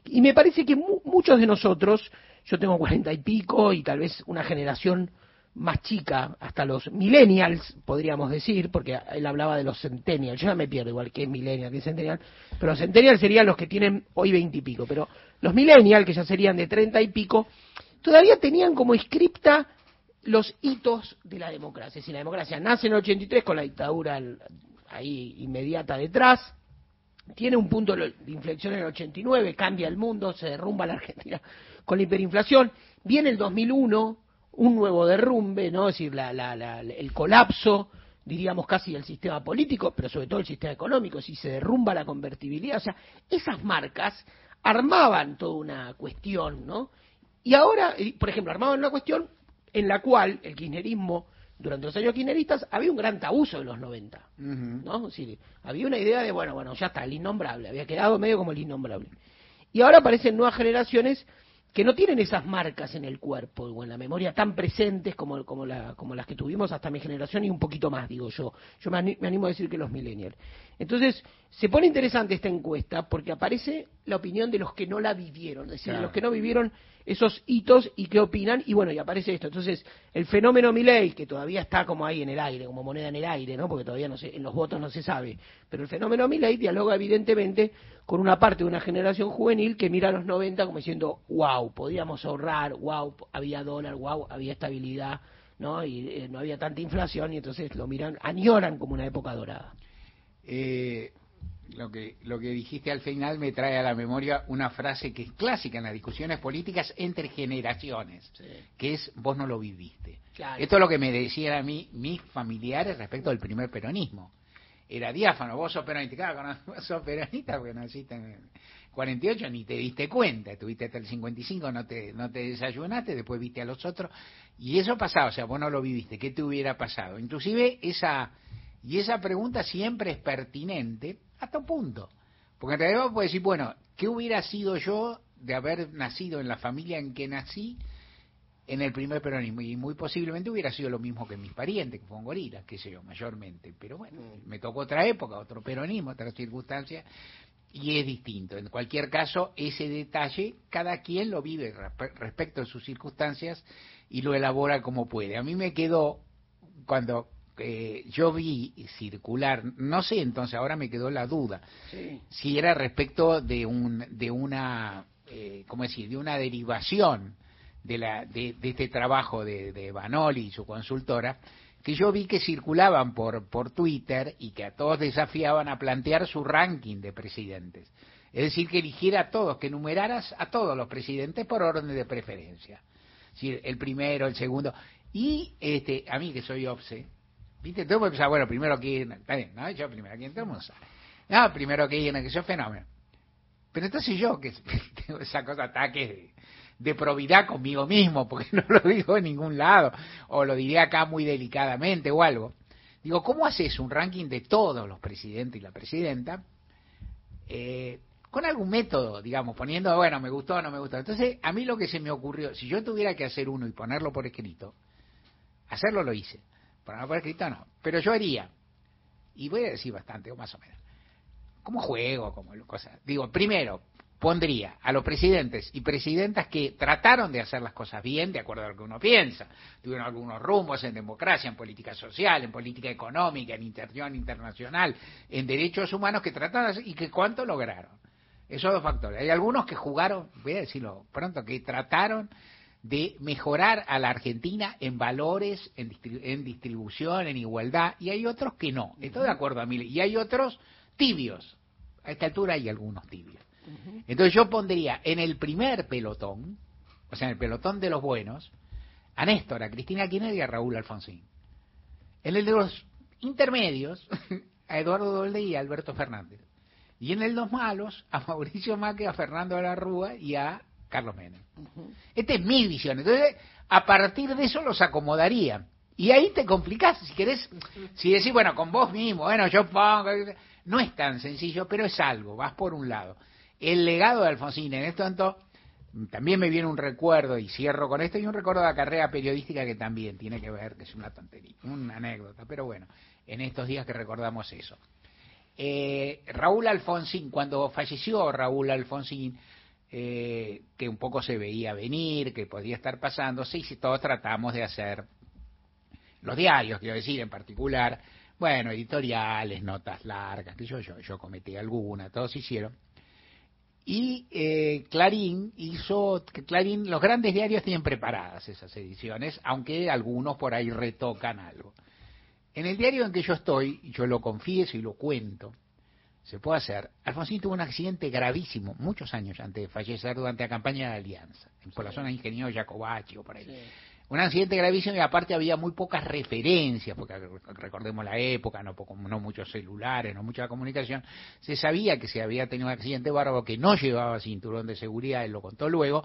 Y me parece que mu muchos de nosotros, yo tengo cuarenta y pico y tal vez una generación más chica, hasta los millennials, podríamos decir, porque él hablaba de los centennials, yo ya me pierdo igual que es millennial, que centennial, pero los centennials serían los que tienen hoy veintipico, pero los millennials, que ya serían de treinta y pico, todavía tenían como inscripta los hitos de la democracia. Si la democracia nace en el 83 con la dictadura ahí inmediata detrás, tiene un punto de inflexión en el 89, cambia el mundo, se derrumba la Argentina con la hiperinflación, viene el 2001, un nuevo derrumbe, ¿no? Es decir, la, la, la, el colapso, diríamos casi del sistema político, pero sobre todo el sistema económico, si se derrumba la convertibilidad, o sea, esas marcas armaban toda una cuestión, ¿no? Y ahora, por ejemplo, armaban una cuestión en la cual el kirchnerismo, durante los años kirchneristas, había un gran tabú sobre los 90, uh -huh. ¿no? Sí, había una idea de, bueno, bueno, ya está, el innombrable, había quedado medio como el innombrable. Y ahora aparecen nuevas generaciones que no tienen esas marcas en el cuerpo o en la memoria tan presentes como, como, la, como las que tuvimos hasta mi generación y un poquito más, digo yo. Yo me animo a decir que los millennials. Entonces, se pone interesante esta encuesta porque aparece la opinión de los que no la vivieron, es decir, claro. de los que no vivieron esos hitos y qué opinan, y bueno, y aparece esto. Entonces, el fenómeno Milley, que todavía está como ahí en el aire, como moneda en el aire, ¿no? Porque todavía no se, en los votos no se sabe, pero el fenómeno Milley dialoga evidentemente con una parte de una generación juvenil que mira a los 90 como diciendo, wow, podíamos ahorrar, wow, había dólar, wow, había estabilidad, ¿no? Y eh, no había tanta inflación, y entonces lo miran, añoran como una época dorada. Eh, lo que, lo que dijiste al final me trae a la memoria una frase que es clásica en las discusiones políticas entre generaciones, sí. que es vos no lo viviste. Claro. Esto es lo que me decían a mí mis familiares respecto al primer peronismo. Era diáfano, vos sos peronista, claro, <laughs> vos sos peronista porque naciste en el 48, ni te diste cuenta, estuviste hasta el 55, no te, no te desayunaste, después viste a los otros, y eso pasaba, o sea, vos no lo viviste, ¿qué te hubiera pasado? Inclusive esa, y esa pregunta siempre es pertinente, hasta un punto. Porque en realidad puedes decir, bueno, ¿qué hubiera sido yo de haber nacido en la familia en que nací en el primer peronismo? Y muy posiblemente hubiera sido lo mismo que mis parientes, que fueron gorilas, qué sé yo, mayormente. Pero bueno, me tocó otra época, otro peronismo, otras circunstancias, y es distinto. En cualquier caso, ese detalle, cada quien lo vive respecto a sus circunstancias y lo elabora como puede. A mí me quedó, cuando eh, yo vi circular, no sé, entonces ahora me quedó la duda, sí. si era respecto de un de una, eh, ¿cómo decir?, de una derivación de la de, de este trabajo de, de Banoli y su consultora, que yo vi que circulaban por por Twitter y que a todos desafiaban a plantear su ranking de presidentes. Es decir, que eligiera a todos, que numeraras a todos los presidentes por orden de preferencia. Es decir, el primero, el segundo. Y este, a mí que soy obse, ¿Viste? Todo puede pensar, bueno, primero que está bien, ¿no? Yo primero aquí todo el. No, primero que que yo fenómeno. Pero entonces yo, que <laughs> tengo esa cosa, ataque de, de probidad conmigo mismo, porque <laughs> no lo digo en ningún lado, o lo diré acá muy delicadamente o algo. Digo, ¿cómo haces un ranking de todos los presidentes y la presidenta? Eh, con algún método, digamos, poniendo, bueno, me gustó no me gustó. Entonces, a mí lo que se me ocurrió, si yo tuviera que hacer uno y ponerlo por escrito, hacerlo lo hice para no por escrito pero yo haría, y voy a decir bastante, o más o menos, como juego, como cosas. Digo, primero, pondría a los presidentes y presidentas que trataron de hacer las cosas bien, de acuerdo a lo que uno piensa, tuvieron algunos rumbos en democracia, en política social, en política económica, en interacción internacional, en derechos humanos que trataron y que cuánto lograron. Esos dos factores. Hay algunos que jugaron, voy a decirlo pronto, que trataron de mejorar a la Argentina en valores, en, distri- en distribución, en igualdad, y hay otros que no. Estoy de acuerdo a mí. Y hay otros tibios. A esta altura hay algunos tibios. Entonces yo pondría en el primer pelotón, o sea, en el pelotón de los buenos, a Néstor, a Cristina Kirchner y a Raúl Alfonsín. En el de los intermedios, <laughs> a Eduardo Dolde y a Alberto Fernández. Y en el de los malos, a Mauricio Macri, a Fernando de la Rúa y a Carlos Menem. Esta es mi visión. Entonces, a partir de eso los acomodaría. Y ahí te complicás, si querés, si decís, bueno, con vos mismo, bueno, yo pongo... No es tan sencillo, pero es algo, vas por un lado. El legado de Alfonsín, en esto tanto, también me viene un recuerdo, y cierro con esto, y un recuerdo de la carrera periodística que también tiene que ver, que es una tontería, una anécdota, pero bueno, en estos días que recordamos eso. Eh, Raúl Alfonsín, cuando falleció Raúl Alfonsín, eh, que un poco se veía venir, que podía estar pasando, sí, sí, todos tratamos de hacer los diarios, quiero decir, en particular, bueno, editoriales, notas largas, que yo, yo, yo cometí alguna, todos hicieron. Y eh, Clarín hizo, Clarín, los grandes diarios tienen preparadas esas ediciones, aunque algunos por ahí retocan algo. En el diario en que yo estoy, yo lo confieso y lo cuento, se puede hacer. Alfonsín tuvo un accidente gravísimo, muchos años antes de fallecer durante la campaña de Alianza, por la zona de Ingeniero Jacobacci o por ahí. Un accidente gravísimo y aparte había muy pocas referencias, porque recordemos la época, no, no muchos celulares, no mucha comunicación. Se sabía que se había tenido un accidente bárbaro que no llevaba cinturón de seguridad, él lo contó luego,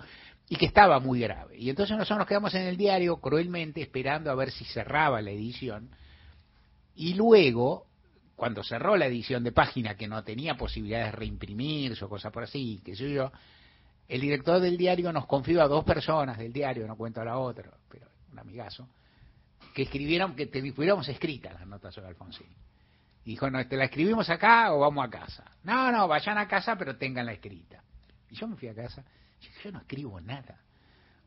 y que estaba muy grave. Y entonces nosotros nos quedamos en el diario cruelmente esperando a ver si cerraba la edición. Y luego, cuando cerró la edición de página, que no tenía posibilidades de reimprimirse o cosas por así, qué sé yo, el director del diario nos confió a dos personas del diario, no cuento a la otra, pero un amigazo, que escribieron, que tuviéramos escritas las notas sobre Alfonsín. Dijo, no, ¿te la escribimos acá o vamos a casa? No, no, vayan a casa, pero tenganla escrita. Y yo me fui a casa, yo, yo no escribo nada.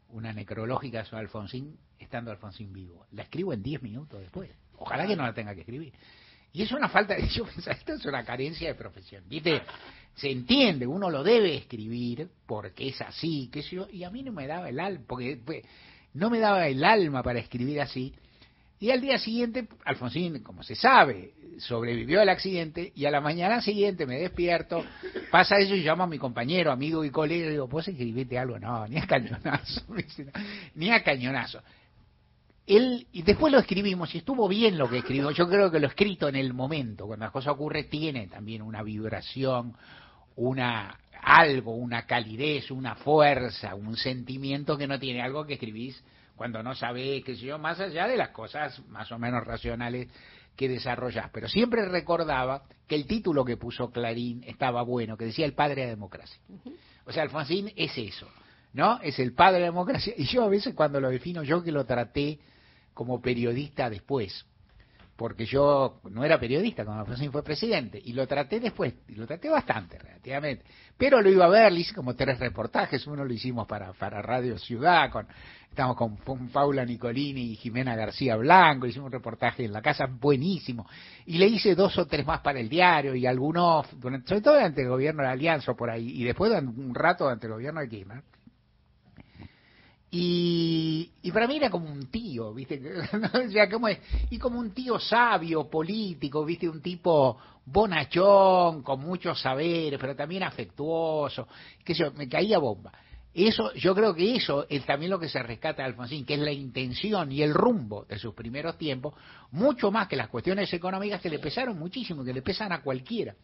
Una necrológica sobre Alfonsín, estando Alfonsín vivo. La escribo en 10 minutos después. Ojalá que no la tenga que escribir. Y es una falta, de, <laughs> yo pensaba, esto es una carencia de profesión. ¿Viste? Se entiende, uno lo debe escribir porque es así, sé yo, y a mí no me daba el alma, porque no me daba el alma para escribir así. Y al día siguiente, Alfonsín, como se sabe, sobrevivió al accidente y a la mañana siguiente me despierto, pasa eso y llamo a mi compañero, amigo y colega y digo, ¿puedes escribirte algo? No, ni a cañonazo, <laughs> ni a cañonazo él y después lo escribimos y estuvo bien lo que escribió. Yo creo que lo escrito en el momento, cuando la cosa ocurre, tiene también una vibración, una algo, una calidez, una fuerza, un sentimiento que no tiene algo que escribís cuando no sabés, qué sé yo, más allá de las cosas más o menos racionales que desarrollás. Pero siempre recordaba que el título que puso Clarín estaba bueno, que decía el padre de la democracia. O sea, Alfonsín es eso, ¿no? Es el padre de la democracia. Y yo a veces cuando lo defino, yo que lo traté como periodista después, porque yo no era periodista cuando Alfonsín fue presidente, y lo traté después, y lo traté bastante relativamente, pero lo iba a ver, le hice como tres reportajes, uno lo hicimos para, para Radio Ciudad, con, estamos con, Paula Nicolini y Jimena García Blanco, hicimos un reportaje en la casa buenísimo, y le hice dos o tres más para el diario, y algunos, sobre todo durante el gobierno de Alianza por ahí, y después un rato durante el gobierno de Kirchner, y, y, para mí era como un tío, ¿viste? <laughs> como y como un tío sabio, político, ¿viste? Un tipo bonachón, con muchos saberes, pero también afectuoso, que yo, me caía bomba. Eso, yo creo que eso es también lo que se rescata de Alfonsín, que es la intención y el rumbo de sus primeros tiempos, mucho más que las cuestiones económicas que le pesaron muchísimo, que le pesan a cualquiera.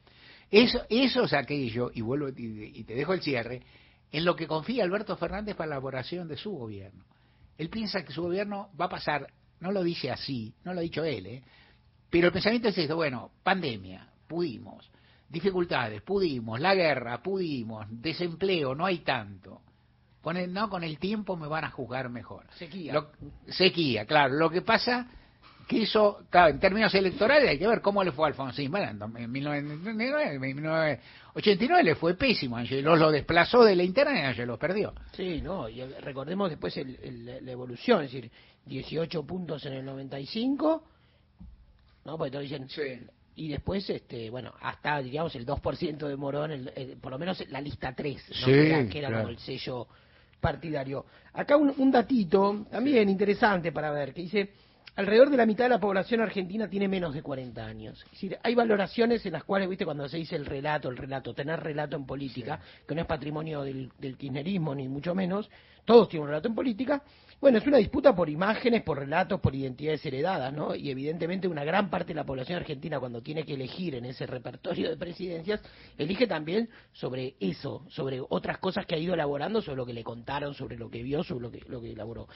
Eso, eso es aquello, y vuelvo y, y te dejo el cierre, en lo que confía Alberto Fernández para la elaboración de su gobierno. Él piensa que su gobierno va a pasar, no lo dice así, no lo ha dicho él, ¿eh? pero el pensamiento es esto, bueno, pandemia, pudimos, dificultades, pudimos, la guerra, pudimos, desempleo, no hay tanto. Con el, no, con el tiempo me van a juzgar mejor. Sequía. Lo, sequía, claro. Lo que pasa que eso, claro, en términos electorales hay que ver cómo le fue a Alfonsín. Bueno, en 1989 le fue pésimo. Angelos lo desplazó de la interna y Angelos perdió. Sí, no, y recordemos después el, el, la evolución, es decir, 18 puntos en el 95, ¿no? Porque todos dicen... Sí. Y después, este bueno, hasta, diríamos, el 2% de Morón, el, el, por lo menos la lista 3, ¿no? Sí, que era, que era claro. como el sello partidario. Acá un, un datito también interesante para ver, que dice, alrededor de la mitad de la población argentina tiene menos de 40 años. Es decir, hay valoraciones en las cuales, viste, cuando se dice el relato, el relato, tener relato en política, que no es patrimonio del, del kirchnerismo, ni mucho menos, todos tienen un relato en política, bueno, es una disputa por imágenes, por relatos, por identidades heredadas, ¿no? Y evidentemente una gran parte de la población argentina cuando tiene que elegir en ese repertorio de presidencias, elige también sobre eso, sobre otras cosas que ha ido elaborando, sobre lo que le contaron, sobre lo que vio, sobre lo que, lo que elaboró.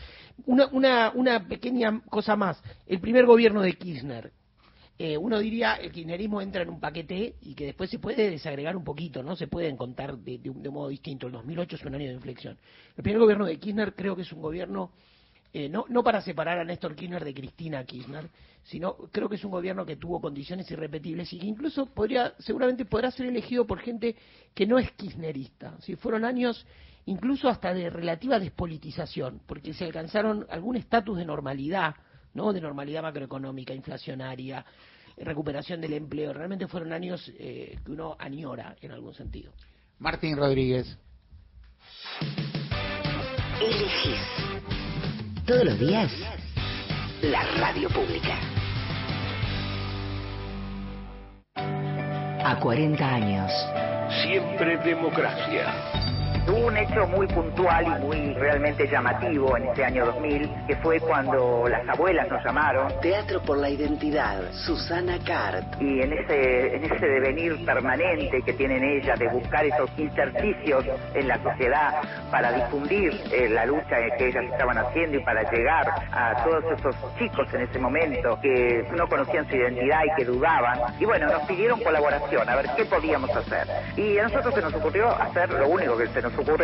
Una, una, una pequeña cosa más, el primer gobierno de Kirchner, eh, uno diría el kirchnerismo entra en un paquete y que después se puede desagregar un poquito, ¿no? Se pueden contar de, un, modo distinto. El 2008 es un año de inflexión. El primer gobierno de Kirchner creo que es un gobierno, eh, no, no para separar a Néstor Kirchner de Cristina Kirchner, sino creo que es un gobierno que tuvo condiciones irrepetibles y que incluso podría, seguramente podrá ser elegido por gente que no es kirchnerista. Si fueron años incluso hasta de relativa despolitización, porque se alcanzaron algún estatus de normalidad ¿no? de normalidad macroeconómica, inflacionaria, recuperación del empleo. Realmente fueron años eh, que uno añora en algún sentido. Martín Rodríguez. Elegís todos los días la radio pública. A 40 años. Siempre democracia. Hubo un hecho muy puntual y muy realmente llamativo en ese año 2000, que fue cuando las abuelas nos llamaron. Teatro por la Identidad, Susana Cart. Y en ese, en ese devenir permanente que tienen ellas de buscar esos intersticios en la sociedad para difundir eh, la lucha que ellas estaban haciendo y para llegar a todos esos chicos en ese momento que no conocían su identidad y que dudaban. Y bueno, nos pidieron colaboración, a ver qué podíamos hacer. Y a nosotros se nos ocurrió hacer lo único que se nos ocurrió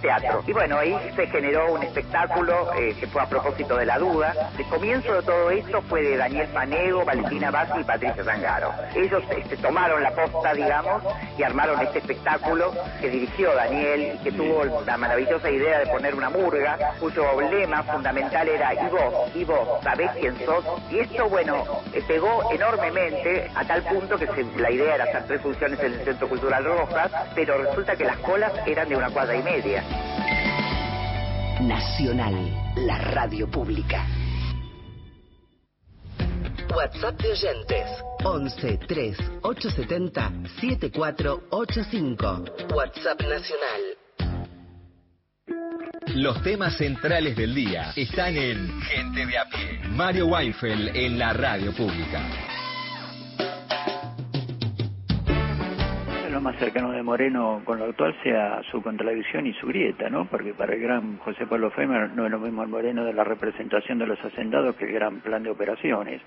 teatro. Y bueno, ahí se generó un espectáculo eh, que fue a propósito de la duda. El comienzo de todo esto fue de Daniel Panego, Valentina Bassi y Patricia Zangaro. Ellos este, tomaron la posta, digamos, y armaron este espectáculo que dirigió Daniel y que tuvo la maravillosa idea de poner una murga, cuyo lema fundamental era ¿y vos? ¿y vos? ¿Sabés quién sos? Y esto, bueno, eh, pegó enormemente a tal punto que la idea era hacer tres funciones en el Centro Cultural Rojas, pero resulta que las colas eran de una cuadra y media. Nacional, la radio pública. WhatsApp de oyentes 11 3 870 7485. WhatsApp Nacional. Los temas centrales del día están en Gente de a pie. Mario Weinfeld en la radio pública. Más cercano de Moreno con lo actual sea su contradicción y su grieta, ¿no? Porque para el gran José Pablo Femer no es lo mismo el Moreno de la representación de los hacendados que el gran plan de operaciones.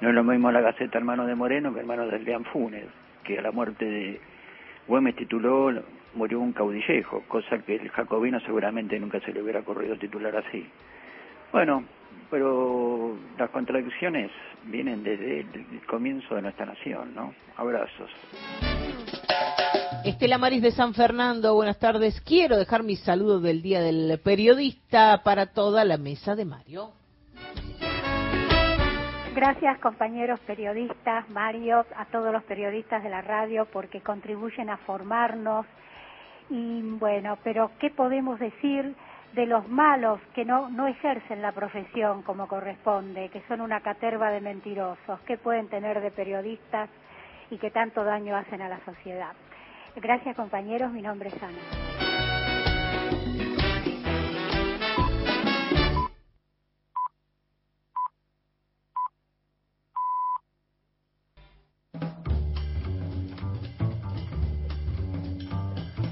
No es lo mismo la Gaceta Hermano de Moreno que Hermano del Leán Funes, que a la muerte de Güemes tituló Murió un caudillejo, cosa que el jacobino seguramente nunca se le hubiera ocurrido titular así. Bueno, pero las contradicciones vienen desde el comienzo de nuestra nación, ¿no? Abrazos. Estela Maris de San Fernando, buenas tardes. Quiero dejar mi saludo del Día del Periodista para toda la mesa de Mario. Gracias compañeros periodistas, Mario, a todos los periodistas de la radio porque contribuyen a formarnos. Y bueno, pero ¿qué podemos decir de los malos que no, no ejercen la profesión como corresponde, que son una caterva de mentirosos? ¿Qué pueden tener de periodistas y que tanto daño hacen a la sociedad? Gracias compañeros, mi nombre es Ana.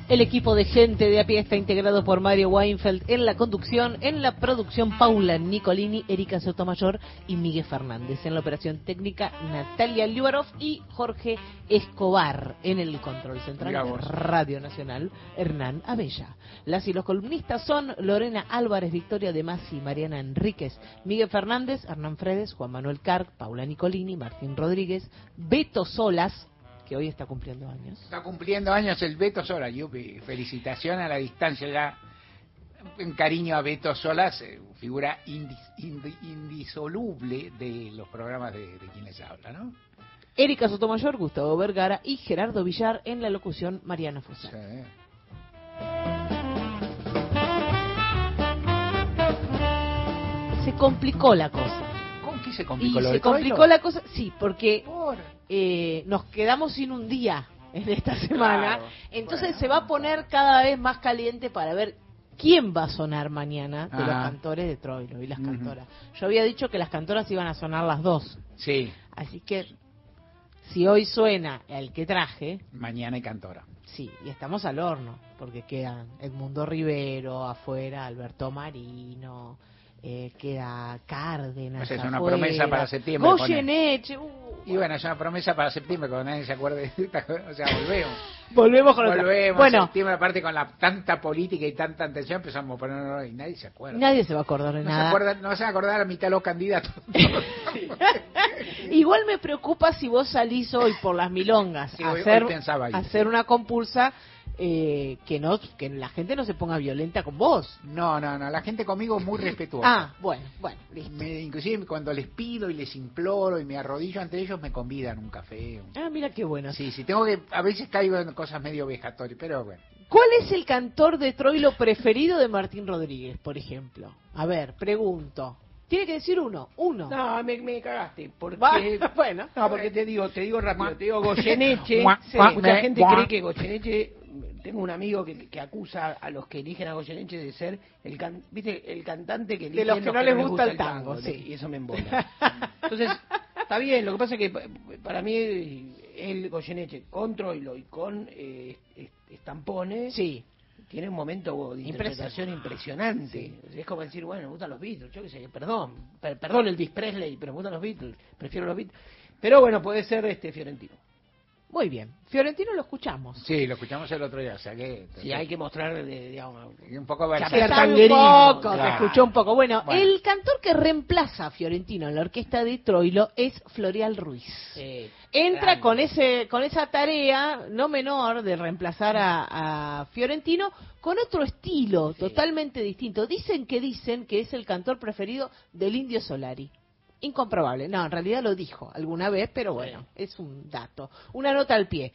El equipo de gente de a pie está integrado por Mario Weinfeld en la conducción, en la producción Paula Nicolini, Erika Sotomayor y Miguel Fernández. En la operación técnica Natalia Liubarov y Jorge Escobar. En el control central de. Radio Nacional, Hernán Abella. Las y los columnistas son Lorena Álvarez, Victoria de Masi, Mariana Enríquez, Miguel Fernández, Hernán Fredes, Juan Manuel Carc, Paula Nicolini, Martín Rodríguez, Beto Solas, que hoy está cumpliendo años. Está cumpliendo años el Beto Sola. Eh, felicitación a la distancia ya. En cariño a Beto Solas, figura indis- indi- indisoluble de los programas de, de quienes habla, ¿no? Erika Sotomayor, Gustavo Vergara y Gerardo Villar en la locución Mariana Fusar. se complicó la cosa. ¿Con qué se Y complicó lo se complicó la cosa, sí, porque eh, nos quedamos sin un día en esta semana. Claro, Entonces se va a poner cada vez más caliente para ver quién va a sonar mañana de los cantores de Troilo y las cantoras. Yo había dicho que las cantoras iban a sonar las dos. Sí, Así que si hoy suena el que traje, mañana y cantora. sí, y estamos al horno, porque quedan Edmundo Rivero afuera, Alberto Marino, eh, queda Cárdenas. Sea, es una afuera, promesa para septiembre, Goyeneche, uh, Y bueno, es una promesa para septiembre, cuando nadie se acuerde. O sea, volvemos. <laughs> volvemos con. Volvemos. Bueno, septiembre, aparte con la tanta política y tanta atención, empezamos a poner y nadie se acuerda. nadie se va a acordar de no, se nada. acuerdan, no se van a acordar a mitad de los candidatos. <laughs> Igual me preocupa si vos salís hoy por las milongas Sí, a, hoy- hacer, hoy a hacer una compulsa eh, que no que la gente no se ponga violenta con vos. No, no, no, la gente conmigo es muy <laughs> respetuosa. Ah, bueno, bueno, listo. Me- inclusive cuando les pido y les imploro y me arrodillo ante ellos, me convidan un café. un- Ah, mira qué bueno. Sí, sí, tengo que, a veces caigo en cosas medio vejatorias, pero bueno. ¿Cuál es el cantor de Troilo preferido de Martín Rodríguez, por ejemplo? A ver, pregunto. Tiene que decir uno, uno. No, me, me cagaste. Porque, Va, <laughs> bueno. No, porque te digo, te digo rápido, te digo Goyeneche. Sí, mucha gente cree que Goyeneche, tengo un amigo que, que acusa a los que eligen a Goyeneche de ser el can- ¿viste? el cantante que eligen los que no les gusta el tango, sí. Y eso me embola. Entonces, está bien, lo que pasa es que pa- para mí el Goyeneche con Troilo y con eh, Estampone Sí. tiene un momento de interpretación impresionante. Es como decir, bueno, me gustan los Beatles, yo qué sé, perdón, per- perdón el Elvis Presley, pero me gustan los Beatles, prefiero los Beatles. Pero bueno, puede ser este Fiorentino. Muy bien. Fiorentino lo escuchamos. Sí, lo escuchamos el otro día, o sea que... Si hay que mostrar, de, digamos, Y un poco Se un poco, se claro. escuchó un poco. Bueno, Bueno. el cantor que reemplaza a Fiorentino en la orquesta de Troilo es Florial Ruiz. eh, Entra grande. con ese con esa tarea no menor de reemplazar a, a Fiorentino con otro estilo totalmente distinto. Dicen que dicen que es el cantor preferido del Indio Solari. Incomprobable. No, en realidad lo dijo alguna vez, pero bueno, es un dato. Una nota al pie.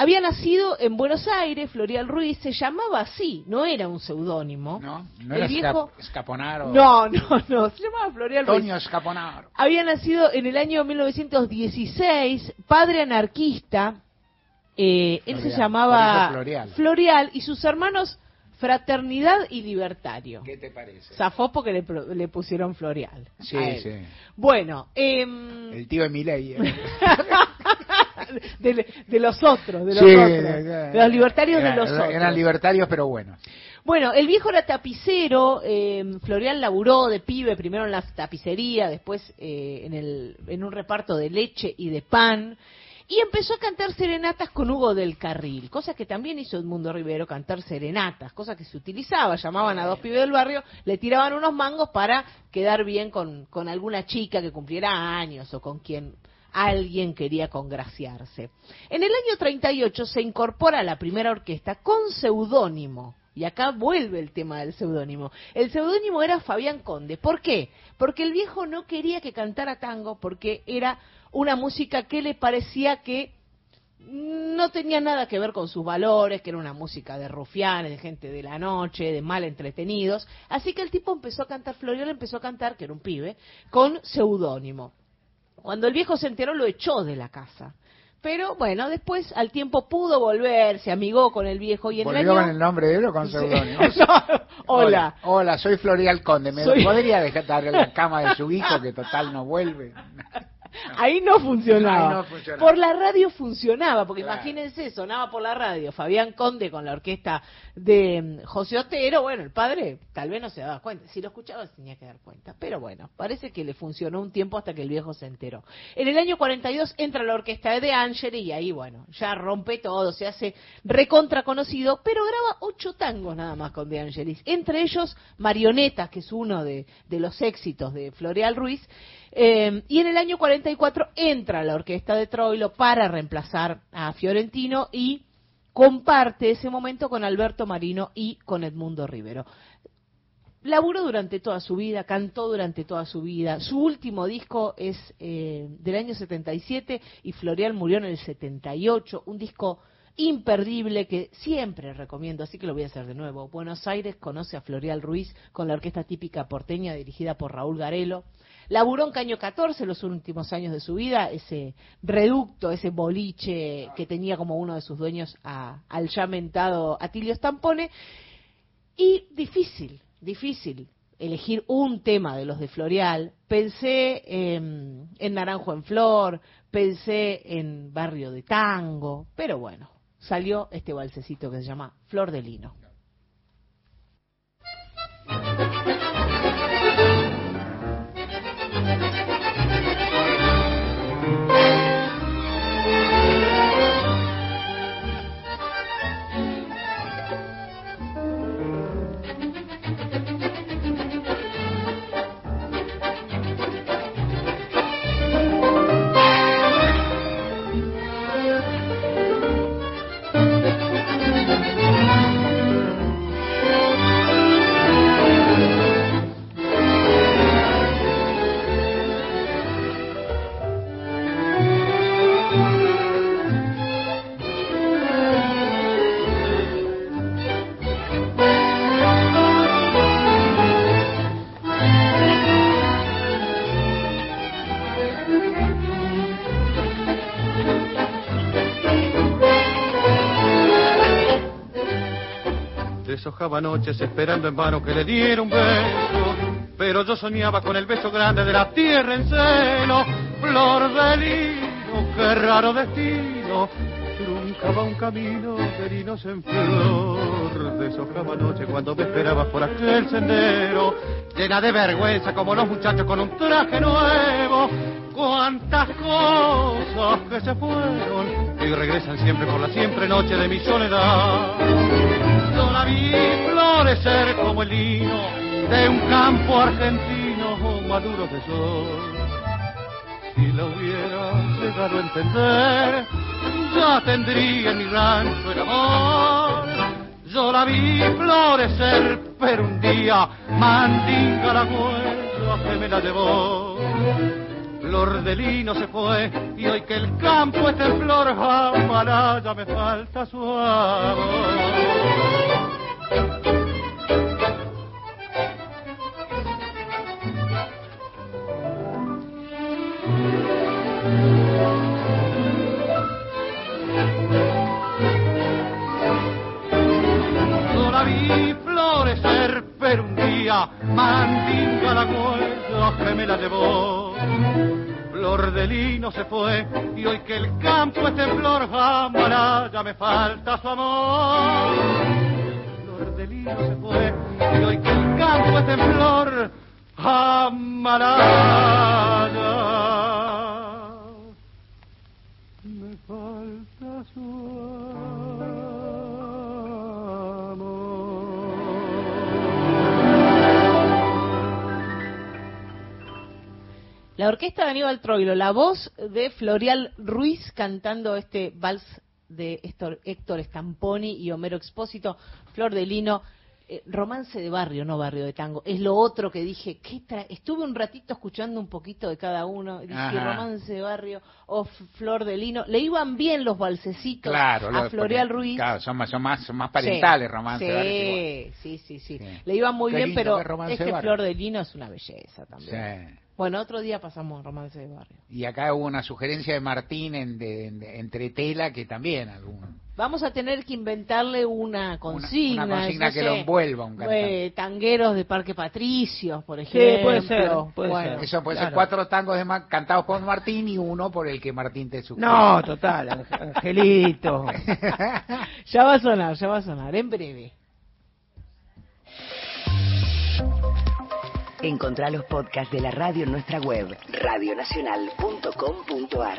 Había nacido en Buenos Aires, Florial Ruiz, se llamaba así, no era un seudónimo. ¿No? ¿No El era viejo- Esca- Escaponaro? No, no, no, se llamaba Florial Ruiz. Toño Escaponaro. Había nacido en el año 1916, padre anarquista. eh, él se llamaba Florial. Florial y sus hermanos Fraternidad y Libertario. ¿Qué te parece? Zafó porque le, pusieron Florial. Sí, sí. Bueno, em, El tío de Milei. ¿eh? <laughs> de, de los otros, de los Sí, otros, de los libertarios era- de los otros. Eran libertarios, pero buenos. Bueno, el viejo era tapicero, eh, laburó de pibe, primero en la tapicería, después eh, en, el, en un reparto de leche y de pan, y empezó a cantar serenatas con Hugo del Carril, cosa que también hizo Edmundo Rivero, cantar serenatas, cosa que se utilizaba, llamaban a dos pibes del barrio, le tiraban unos mangos para quedar bien con, con alguna chica que cumpliera años o con quien alguien quería congraciarse. En el año 38 se incorpora a la primera orquesta con seudónimo. Y acá vuelve el tema del seudónimo. El seudónimo era Fabián Conde. ¿Por qué? Porque el viejo no quería que cantara tango porque era una música que le parecía que no tenía nada que ver con sus valores, que era una música de rufianes, de gente de la noche, de mal entretenidos. Así que el tipo empezó a cantar, Florial empezó a cantar, que era un pibe, con seudónimo. Cuando el viejo se enteró lo echó de la casa. Pero bueno, después al tiempo pudo volver, se amigó con el viejo y en ¿Volvió el año... con el nombre de él o con seudónimo? <laughs> No, hola. Hola, soy Florial Conde. ¿Me Soy- podría dejar en la cama de su hijo que total no vuelve? <laughs> <laughs> Ahí no funcionaba. Ahí no funcionaba. Por la radio funcionaba, porque Claro. imagínense, sonaba por la radio Fabián Conde con la orquesta de mm, José Otero. Bueno, el padre tal vez no se daba cuenta. Si lo escuchaba se tenía que dar cuenta. Pero bueno, parece que le funcionó un tiempo hasta que el viejo se enteró. En el año 42 entra la orquesta de De Angeli y ahí, bueno, ya rompe todo, se hace recontra conocido, pero graba ocho tangos nada más con De Angelis. Entre ellos Marionetas, que es uno de, de los éxitos de Floreal Ruiz. Eh, y en el año 44 entra la orquesta de Troilo para reemplazar a Fiorentino y comparte ese momento con Alberto Marino y con Edmundo Rivero. Laburó durante toda su vida, cantó durante toda su vida. Su último disco es eh, del año 77 y Florial murió en el 78. Un disco imperdible que siempre recomiendo, así que lo voy a hacer de nuevo. Buenos Aires conoce a Florial Ruiz con la orquesta típica porteña dirigida por Raúl Garelo. Laburó en Caño 14 los últimos años de su vida, ese reducto, ese boliche que tenía como uno de sus dueños a- al ya mentado Atilio Stampone. Y difícil, difícil elegir un tema de los de Florial. Pensé en, en Naranjo en Flor, pensé en Barrio de Tango, pero bueno, salió este balsecito que se llama Flor de Lino. Deshojaba noches esperando en vano que le diera un beso, pero yo soñaba con el beso grande de la tierra en seno, flor de lino, qué raro destino, truncaba un camino de linos en flor. Deshojaba noche cuando me esperabas por aquel sendero, llena de vergüenza como los muchachos con un traje nuevo. Cuántas cosas que se fueron y regresan siempre por la siempre noche de mi soledad. La vi florecer como el lino de un campo argentino maduro de sol. Si la hubiera llegado a entender, ya tendría en mi rancho el amor. Yo la vi florecer, pero un día mandinga la huella que me la llevó. Flor de lino se fue y hoy que el campo está en flor, jamás ya me falta su amor. Flor de lino se fue y hoy que el campo está en flor, ya me falta su amor. Lino se fue y hoy que el campo está en flor, ya me falta su La orquesta de Aníbal Troilo, la voz de Florial Ruiz cantando este vals de Héctor, Stamponi y Homero Expósito, Flor de Lino, eh, romance de barrio, no barrio de tango. Es lo otro que dije, ¿qué tra- estuve un ratito escuchando un poquito de cada uno, dije Ajá. romance de barrio o Flor de Lino. Le iban bien los valsecitos Claro, a porque, Ruiz. Claro, son más, son más, son más parentales, Sí, romance. sí, de barrio, sí, sí, sí, Le iban muy Qué bien, pero que es romance es de que barrio. Flor de Lino es una belleza también. Sí. Bueno, otro día pasamos romance de barrio. Y acá hubo una sugerencia de Martín en, de, de- entre tela que también algún Vamos a tener que inventarle una consigna. una consigna no que sé, lo envuelva un cantante. eh, tangueros de Parque Patricios, por ejemplo. puede ser, puede Bueno, Eso puede ser claro. cuatro tangos de Ma- cantados por Martín y uno por el que Martín te sugiere. No, total, Ang- Angelito. <laughs> Ya va a sonar, ya va a sonar, en breve. Encontrá los podcasts de la radio en nuestra web, radionacional.com.ar.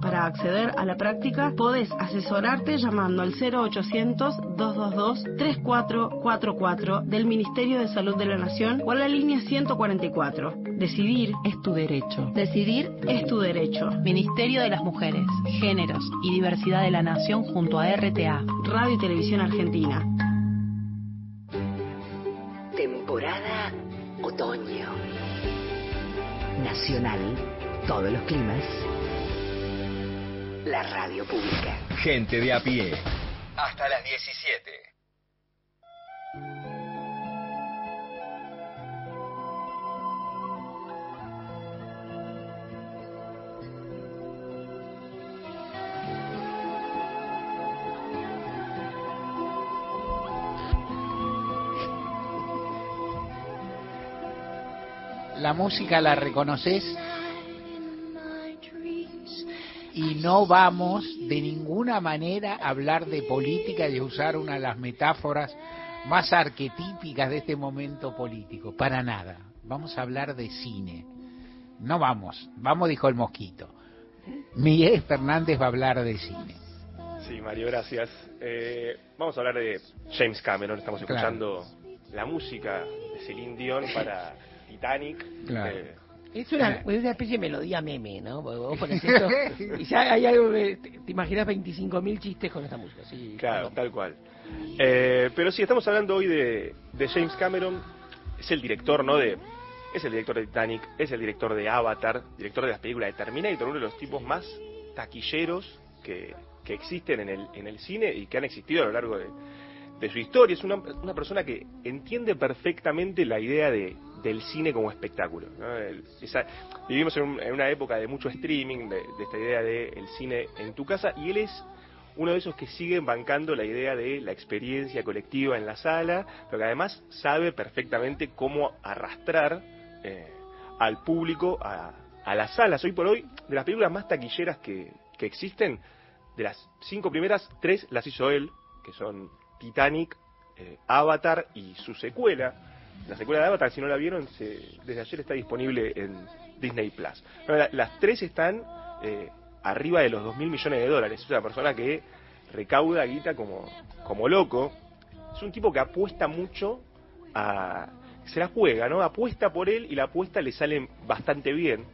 para Para acceder a la práctica, podés asesorarte llamando al 0800-222-3444 del Ministerio de Salud de la Nación o a la línea 144. Decidir Es tu derecho. Decidir es tu derecho. Ministerio de las Mujeres, Géneros y Diversidad de la Nación junto a RTA. Radio y Televisión Argentina. Temporada otoño. Nacional, todos los climas. La radio pública. Gente de a pie. Hasta las 17. La música la reconoces y no vamos de ninguna manera a hablar de política y usar una de las metáforas más arquetípicas de este momento político. Para nada. Vamos a hablar de cine. No vamos. Vamos, dijo el mosquito. Miguel Fernández va a hablar de cine. Sí, Mario, gracias. Eh, vamos a hablar de James Cameron. Estamos Claro. escuchando la música de Celine Dion para Titanic. Claro. Eh, Es una, es una especie de melodía meme, ¿no? Porque vos pones <laughs> esto y ya hay algo que te, te imaginas 25.000 chistes con esta música. Sí, Claro, tal cual. Eh, pero sí, estamos hablando hoy de, de James Cameron. Es el director, ¿no? De, es el director de Titanic, es el director de Avatar, director de las películas de Terminator, uno de los tipos más taquilleros que, que existen en el, en el cine y que han existido a lo largo de, de su historia. Es una, una persona que entiende perfectamente la idea de, del cine como espectáculo. ¿no? El- vivimos en, un- en una época de mucho streaming, de, de esta idea de el cine en tu casa, y él es uno de esos que siguen bancando la idea de la experiencia colectiva en la sala, pero que además sabe perfectamente cómo arrastrar eh, al público a, a las salas. Hoy por hoy, de las películas más taquilleras que, que existen, de las cinco primeras, tres las hizo él, que son Titanic, eh, Avatar y su secuela. La secuela de Avatar, si no la vieron, se- desde ayer está disponible en Disney Plus. La- las tres están eh, arriba de los 2 mil millones de dólares. Es una persona que recauda guita como, como loco. Es un tipo que apuesta mucho a. Se la juega, ¿no? Apuesta por él y la apuesta le sale bastante bien.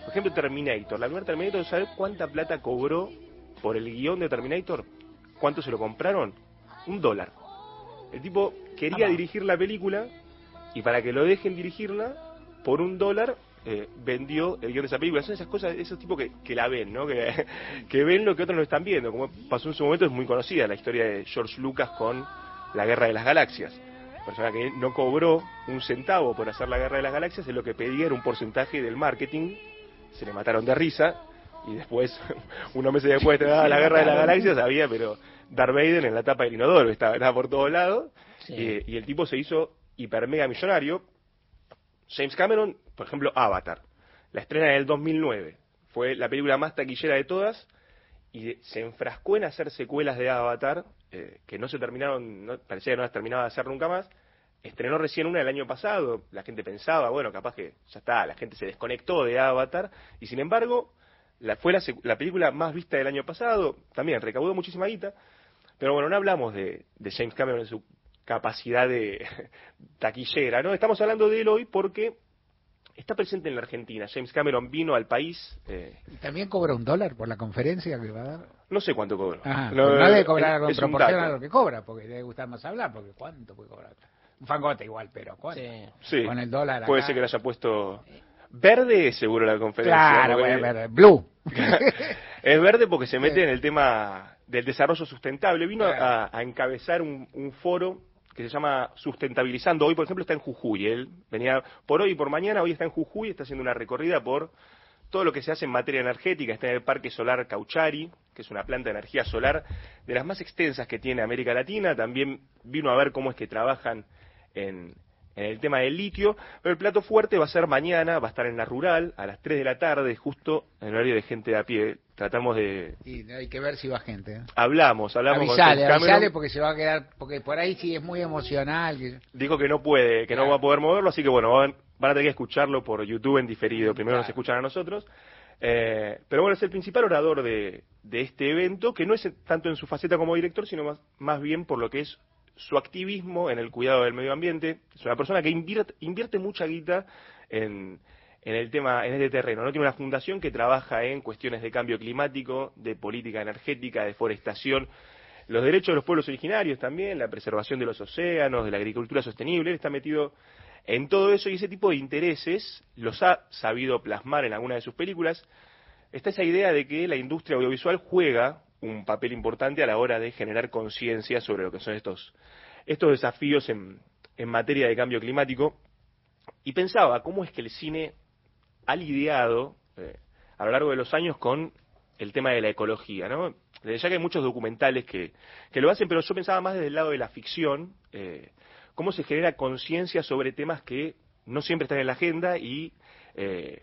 Por ejemplo, Terminator. La primera Terminator, ¿sabes cuánta plata cobró por el guion de Terminator? ¿Cuánto se lo compraron? Un dólar. El tipo quería dirigir la película y para que lo dejen dirigirla, por un dólar eh, vendió el guion de esa película. Son esas cosas, esos tipos que, que la ven, ¿no? Que, <laughs> que ven lo que otros no están viendo. Como pasó en su momento, es muy conocida la historia de George Lucas con la Guerra de las Galaxias. Persona que no cobró un centavo por hacer la Guerra de las Galaxias, es lo que pedía era un porcentaje del marketing. Se le mataron de risa y después, <laughs> unos meses después de la Guerra de las Galaxias, había, pero Darth Vader en la tapa del inodoro, estaba, estaba por todos lados. Y, y el tipo se hizo hiper mega millonario. James Cameron, por ejemplo, Avatar. La estrena del 2009. Fue la película más taquillera de todas y se enfrascó en hacer secuelas de Avatar eh, que no se terminaron, no, parecía que no las terminaba de hacer nunca más. Estrenó recién una el año pasado. La gente pensaba, bueno, capaz que ya está, la gente se desconectó de Avatar y sin embargo la, fue la, la película más vista del año pasado. También recaudó muchísima guita. Pero bueno, no hablamos de, de James Cameron en su capacidad de <laughs> taquillera, ¿no? Estamos hablando de él hoy porque está presente en la Argentina. James Cameron vino al país, eh, ¿Y también cobra un dólar por la conferencia que va a dar? no sé cuánto cobró. Ah, No, debe cobrar es- algo en proporción a lo que cobra, porque debe gustar más hablar, porque ¿cuánto puede cobrar? Un fangote igual, pero ¿cuánto? Sí, Con el dólar puede acá. ser que le haya puesto verde seguro la conferencia. Claro, porque- bueno, verde. Blue. <laughs> es verde porque se mete en el tema del desarrollo sustentable. Vino a, a encabezar un, un foro que se llama Sustentabilizando. Hoy, por ejemplo, está en Jujuy. Él venía por hoy y por mañana, hoy está en Jujuy, está haciendo una recorrida por todo lo que se hace en materia energética. Está en el Parque Solar Cauchari, que es una planta de energía solar de las más extensas que tiene América Latina. También vino a ver cómo es que trabajan en, en el tema del litio. Pero el plato fuerte va a ser mañana, va a estar en la rural, a las 3 de la tarde, justo en el horario de gente de a pie. Tratamos de... Y hay que ver si va gente. ¿eh? Hablamos, hablamos con Avisale, avisale porque se va a quedar, porque por ahí sí es muy emocional. que- Dijo que no puede, que no va a poder moverlo, así que bueno, van, van a tener que escucharlo por YouTube en diferido. Primero nos escuchan a nosotros. Eh, pero bueno, es el principal orador de, de este evento, que no es tanto en su faceta como director, sino más, más bien por lo que es su activismo en el cuidado del medio ambiente. Es una persona que invierte, mucha guita en, en el tema, en este terreno. ¿no? Tiene una fundación que trabaja en cuestiones de cambio climático, de política energética, de forestación, los derechos de los pueblos originarios también, la preservación de los océanos, de la agricultura sostenible. Él está metido en todo eso y ese tipo de intereses los ha sabido plasmar en alguna de sus películas. Está esa idea de que la industria audiovisual juega un papel importante a la hora de generar conciencia sobre lo que son estos, estos desafíos en, en materia de cambio climático. Y pensaba, ¿cómo es que el cine ha lidiado eh, a lo largo de los años con el tema de la ecología, ¿no? Desde ya que hay muchos documentales que, que lo hacen, pero yo pensaba más desde el lado de la ficción, eh, cómo se genera conciencia sobre temas que no siempre están en la agenda y eh,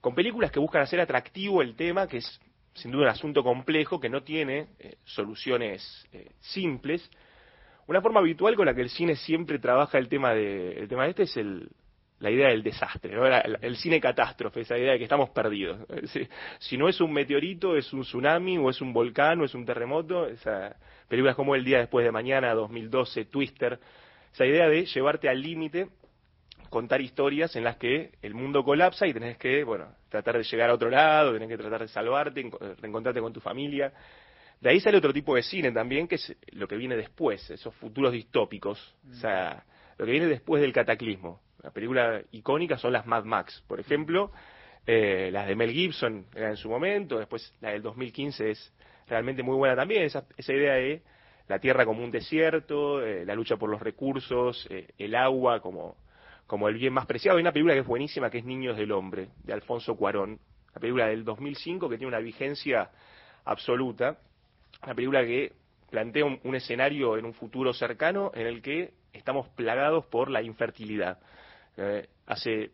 con películas que buscan hacer atractivo el tema, que es sin duda un asunto complejo, que no tiene eh, soluciones eh, simples. Una forma habitual con la que el cine siempre trabaja el tema de, el tema de este es el, la idea del desastre, ¿no? el, el, cine catástrofe, esa idea de que estamos perdidos. Si, <laughs> si, no es un meteorito, es un tsunami, o es un volcán, o es un terremoto, esa, películas como El día después de mañana, 2012, Twister, esa idea de llevarte al límite, contar historias en las que el mundo colapsa y tenés que, bueno, tratar de llegar a otro lado, tenés que tratar de salvarte, reencontrarte con tu familia. De ahí sale otro tipo de cine también, que es lo que viene después, esos futuros distópicos, o sea, lo que viene después del cataclismo. La película icónica son las Mad Max, por ejemplo, eh, las de Mel Gibson era en su momento, después la del 2015 es realmente muy buena también, esa, esa idea de la tierra como un desierto, eh, la lucha por los recursos, eh, el agua como, como el bien más preciado. Hay una película que es buenísima, que es Niños del Hombre, de Alfonso Cuarón, la película del 2005 que tiene una vigencia absoluta, una película que plantea un, escenario en un futuro cercano en el que estamos plagados por la infertilidad. Eh, hace,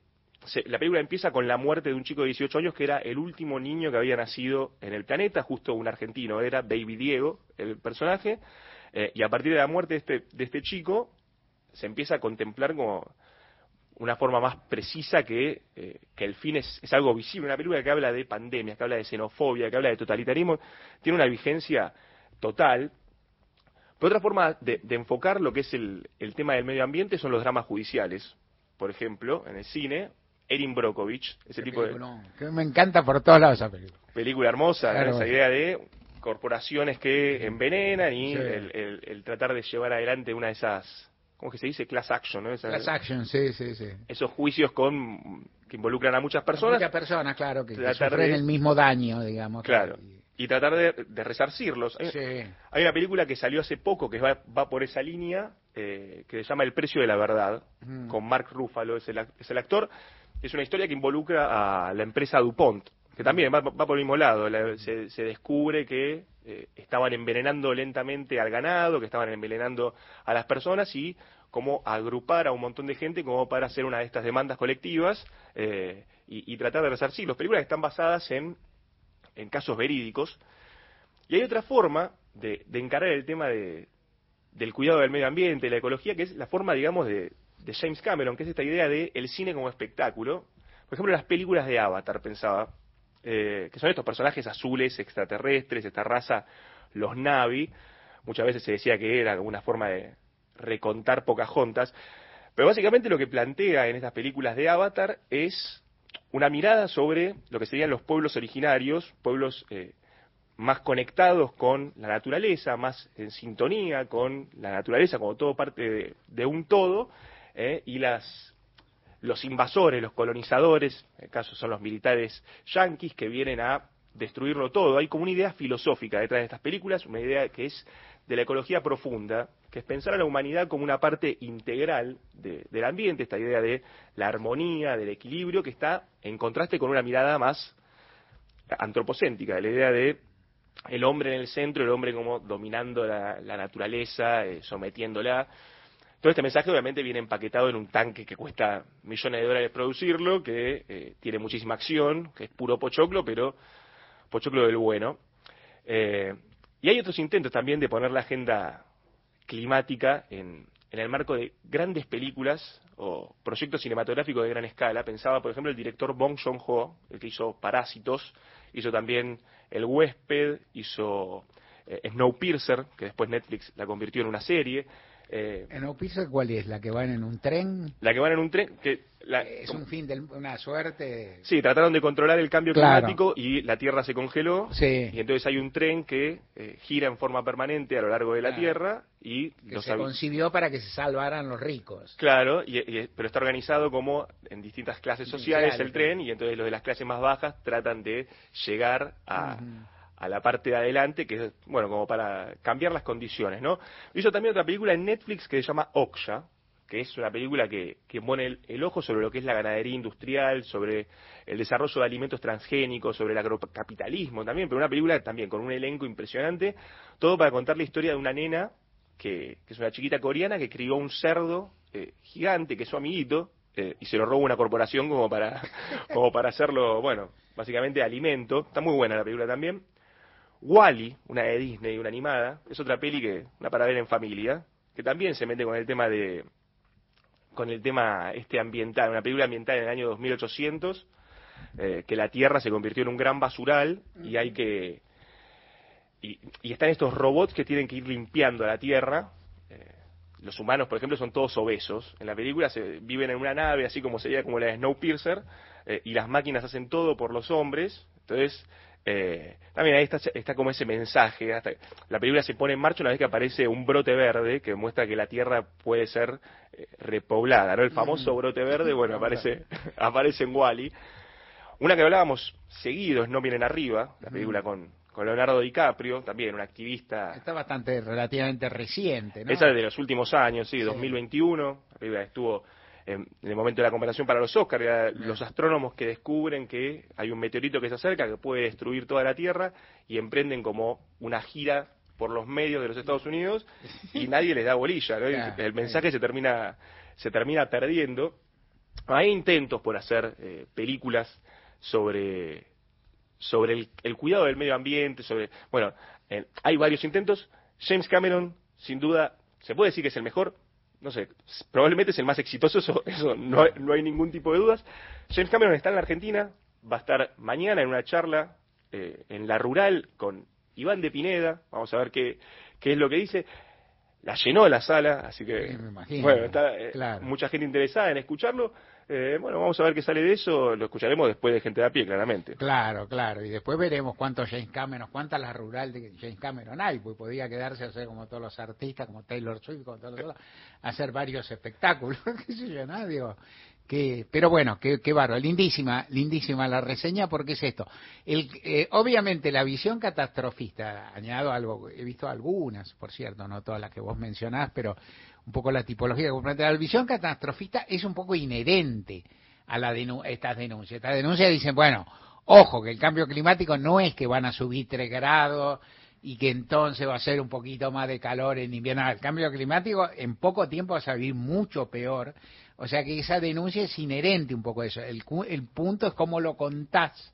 la película empieza con la muerte de un chico de 18 años que era el último niño que había nacido en el planeta, justo un argentino, era Baby Diego, el personaje, eh, y a partir de la muerte de este, de este chico se empieza a contemplar como una forma más precisa que, eh, que el fin es, es, algo visible. Una película que habla de pandemias, que habla de xenofobia, que habla de totalitarismo, tiene una vigencia total. Pero otra forma de, de enfocar lo que es el, el, tema del medio ambiente son los dramas judiciales. Por ejemplo, en el cine, Erin Brockovich, ese tipo película, de... Que me encanta por todos lados esa película. Película hermosa, claro, esa idea de corporaciones que envenenan y sí. el, el, el tratar de llevar adelante una de esas ¿cómo que se dice? Class action, ¿no? Esa, Class action, sí, sí, sí. Esos juicios con que involucran a muchas personas. Muchas personas, claro, que, que sufren de, el mismo daño, digamos. Claro. Y, y tratar de, de resarcirlos. Sí. Hay una película que salió hace poco que va, va por esa línea, eh, que se llama El precio de la verdad, mm. con Mark Ruffalo, es el, es el actor. Es una historia que involucra a la empresa DuPont, que también va, va por el mismo lado. La, se, se descubre que eh, estaban envenenando lentamente al ganado, que estaban envenenando a las personas y cómo agrupar a un montón de gente como para hacer una de estas demandas colectivas eh, y, tratar de resarcir. Las películas están basadas en, en casos verídicos. Y hay otra forma de, de encarar el tema de, del cuidado del medio ambiente, la ecología, que es la forma, digamos, de, de James Cameron, que es esta idea de el cine como espectáculo. Por ejemplo, las películas de Avatar, pensaba, eh, que son estos personajes azules extraterrestres, esta raza, los Navi. Muchas veces se decía que era una forma de recontar Pocahontas. Pero básicamente lo que plantea en estas películas de Avatar es una mirada sobre lo que serían los pueblos originarios, pueblos eh, más conectados con la naturaleza, más en sintonía con la naturaleza como todo parte de, de un todo, eh, y las los invasores, los colonizadores, en el caso son los militares yanquis que vienen a destruirlo todo. Hay como una idea filosófica detrás de estas películas, una idea que es de la ecología profunda, que es pensar a la humanidad como una parte integral de, del ambiente, esta idea de la armonía, del equilibrio, que está en contraste con una mirada más antropocéntrica, la idea de el hombre en el centro, el hombre como dominando la, la naturaleza, eh, sometiéndola. Todo este mensaje obviamente viene empaquetado en un tanque que cuesta millones de dólares producirlo, que eh, tiene muchísima acción, que es puro pochoclo, pero pochoclo del bueno. Eh, y hay otros intentos también de poner la agenda climática en, el marco de grandes películas o proyectos cinematográficos de gran escala. Pensaba, por ejemplo, el director Bong Joon-ho, el que hizo Parásitos, hizo también El huésped, hizo eh, Snowpiercer, que después Netflix la convirtió en una serie. Eh, ¿Snowpiercer cuál es? ¿La que van en un tren? La que van en un tren, que la, es un fin de una suerte. Sí, trataron de controlar el cambio climático y la Tierra se congeló. Sí. Y entonces hay un tren que eh, gira en forma permanente a lo largo de la Claro. Tierra y Que se concibió para que se salvaran los ricos. Claro, y, y- pero está organizado como en distintas clases sociales el tren y entonces los de las clases más bajas tratan de llegar a, a la parte de adelante, que es, bueno, como para cambiar las condiciones, ¿no? Hizo también otra película en Netflix que se llama Oksha, que es una película que, que pone el, ojo sobre lo que es la ganadería industrial, sobre el desarrollo de alimentos transgénicos, sobre el agrocapitalismo también, pero una película también con un elenco impresionante, todo para contar la historia de una nena que, que es una chiquita coreana que crió un cerdo eh, gigante, que es su amiguito, eh, y se lo roba una corporación como para, <laughs> como para hacerlo, bueno, básicamente alimento. Está muy buena la película también. Wally, una de Disney, una animada, es otra peli que, una para ver en familia, que también se mete con el tema de, con el tema este ambiental, una película ambiental en el año 2800, eh, que la Tierra se convirtió en un gran basural y hay que, y, y están estos robots que tienen que ir limpiando la Tierra. Eh, los humanos, por ejemplo, son todos obesos. En la película se viven en una nave, así como sería como la de Snowpiercer, eh, y las máquinas hacen todo por los hombres. Entonces, eh, también ahí está, está como ese mensaje. Hasta, la película se pone en marcha una vez que aparece un brote verde que muestra que la Tierra puede ser eh, repoblada. ¿no? El famoso Mm. brote verde, <laughs> bueno, aparece, <laughs> aparece en Wally. Una que hablábamos seguido es No Miren Arriba, la película con, con Leonardo DiCaprio, también un activista. Está bastante relativamente reciente, ¿no? Esa es de los últimos años, sí, 2021. La película estuvo en, el momento de la comparación para los Oscars. Los astrónomos que descubren que hay un meteorito que se acerca, que puede destruir toda la Tierra, y emprenden como una gira por los medios de los Estados Unidos y <laughs> nadie les da bolilla. ¿no? El mensaje se termina se termina perdiendo. Hay intentos por hacer eh, películas sobre sobre el, el cuidado del medio ambiente, sobre bueno, eh, hay varios intentos. James Cameron, sin duda, se puede decir que es el mejor. No sé, probablemente es el más exitoso, eso, eso no, hay, no hay ningún tipo de dudas. James Cameron está en la Argentina, va a estar mañana en una charla eh, en la rural con Iván de Pineda. Vamos a ver qué, qué es lo que dice. La llenó la sala, así que imagino, bueno, está eh, claro. mucha gente interesada en escucharlo. Eh, bueno, vamos a ver qué sale de eso. Lo escucharemos después de gente de a pie, claramente. Claro, claro. Y después veremos cuántos James Cameron, cuántas la rural de James Cameron hay, pues podía quedarse a hacer como todos los artistas, como Taylor Swift, como todos los hacer varios espectáculos, <laughs> qué sé yo, ¿no? Digo, que, pero bueno, qué, qué bárbaro, lindísima, lindísima la reseña, porque es esto. El, eh, obviamente la visión catastrofista, añado algo, he visto algunas, por cierto, no todas las que vos mencionás, pero un poco la tipología que vos planteás. La visión catastrofista es un poco inherente a la estas denuncias. Estas denuncias dicen, bueno, ojo, que el cambio climático no es que van a subir 3 grados y que entonces va a ser un poquito más de calor en invierno. El cambio climático en poco tiempo va a salir mucho peor. O sea que esa denuncia es inherente un poco a eso. El, el punto es cómo lo contás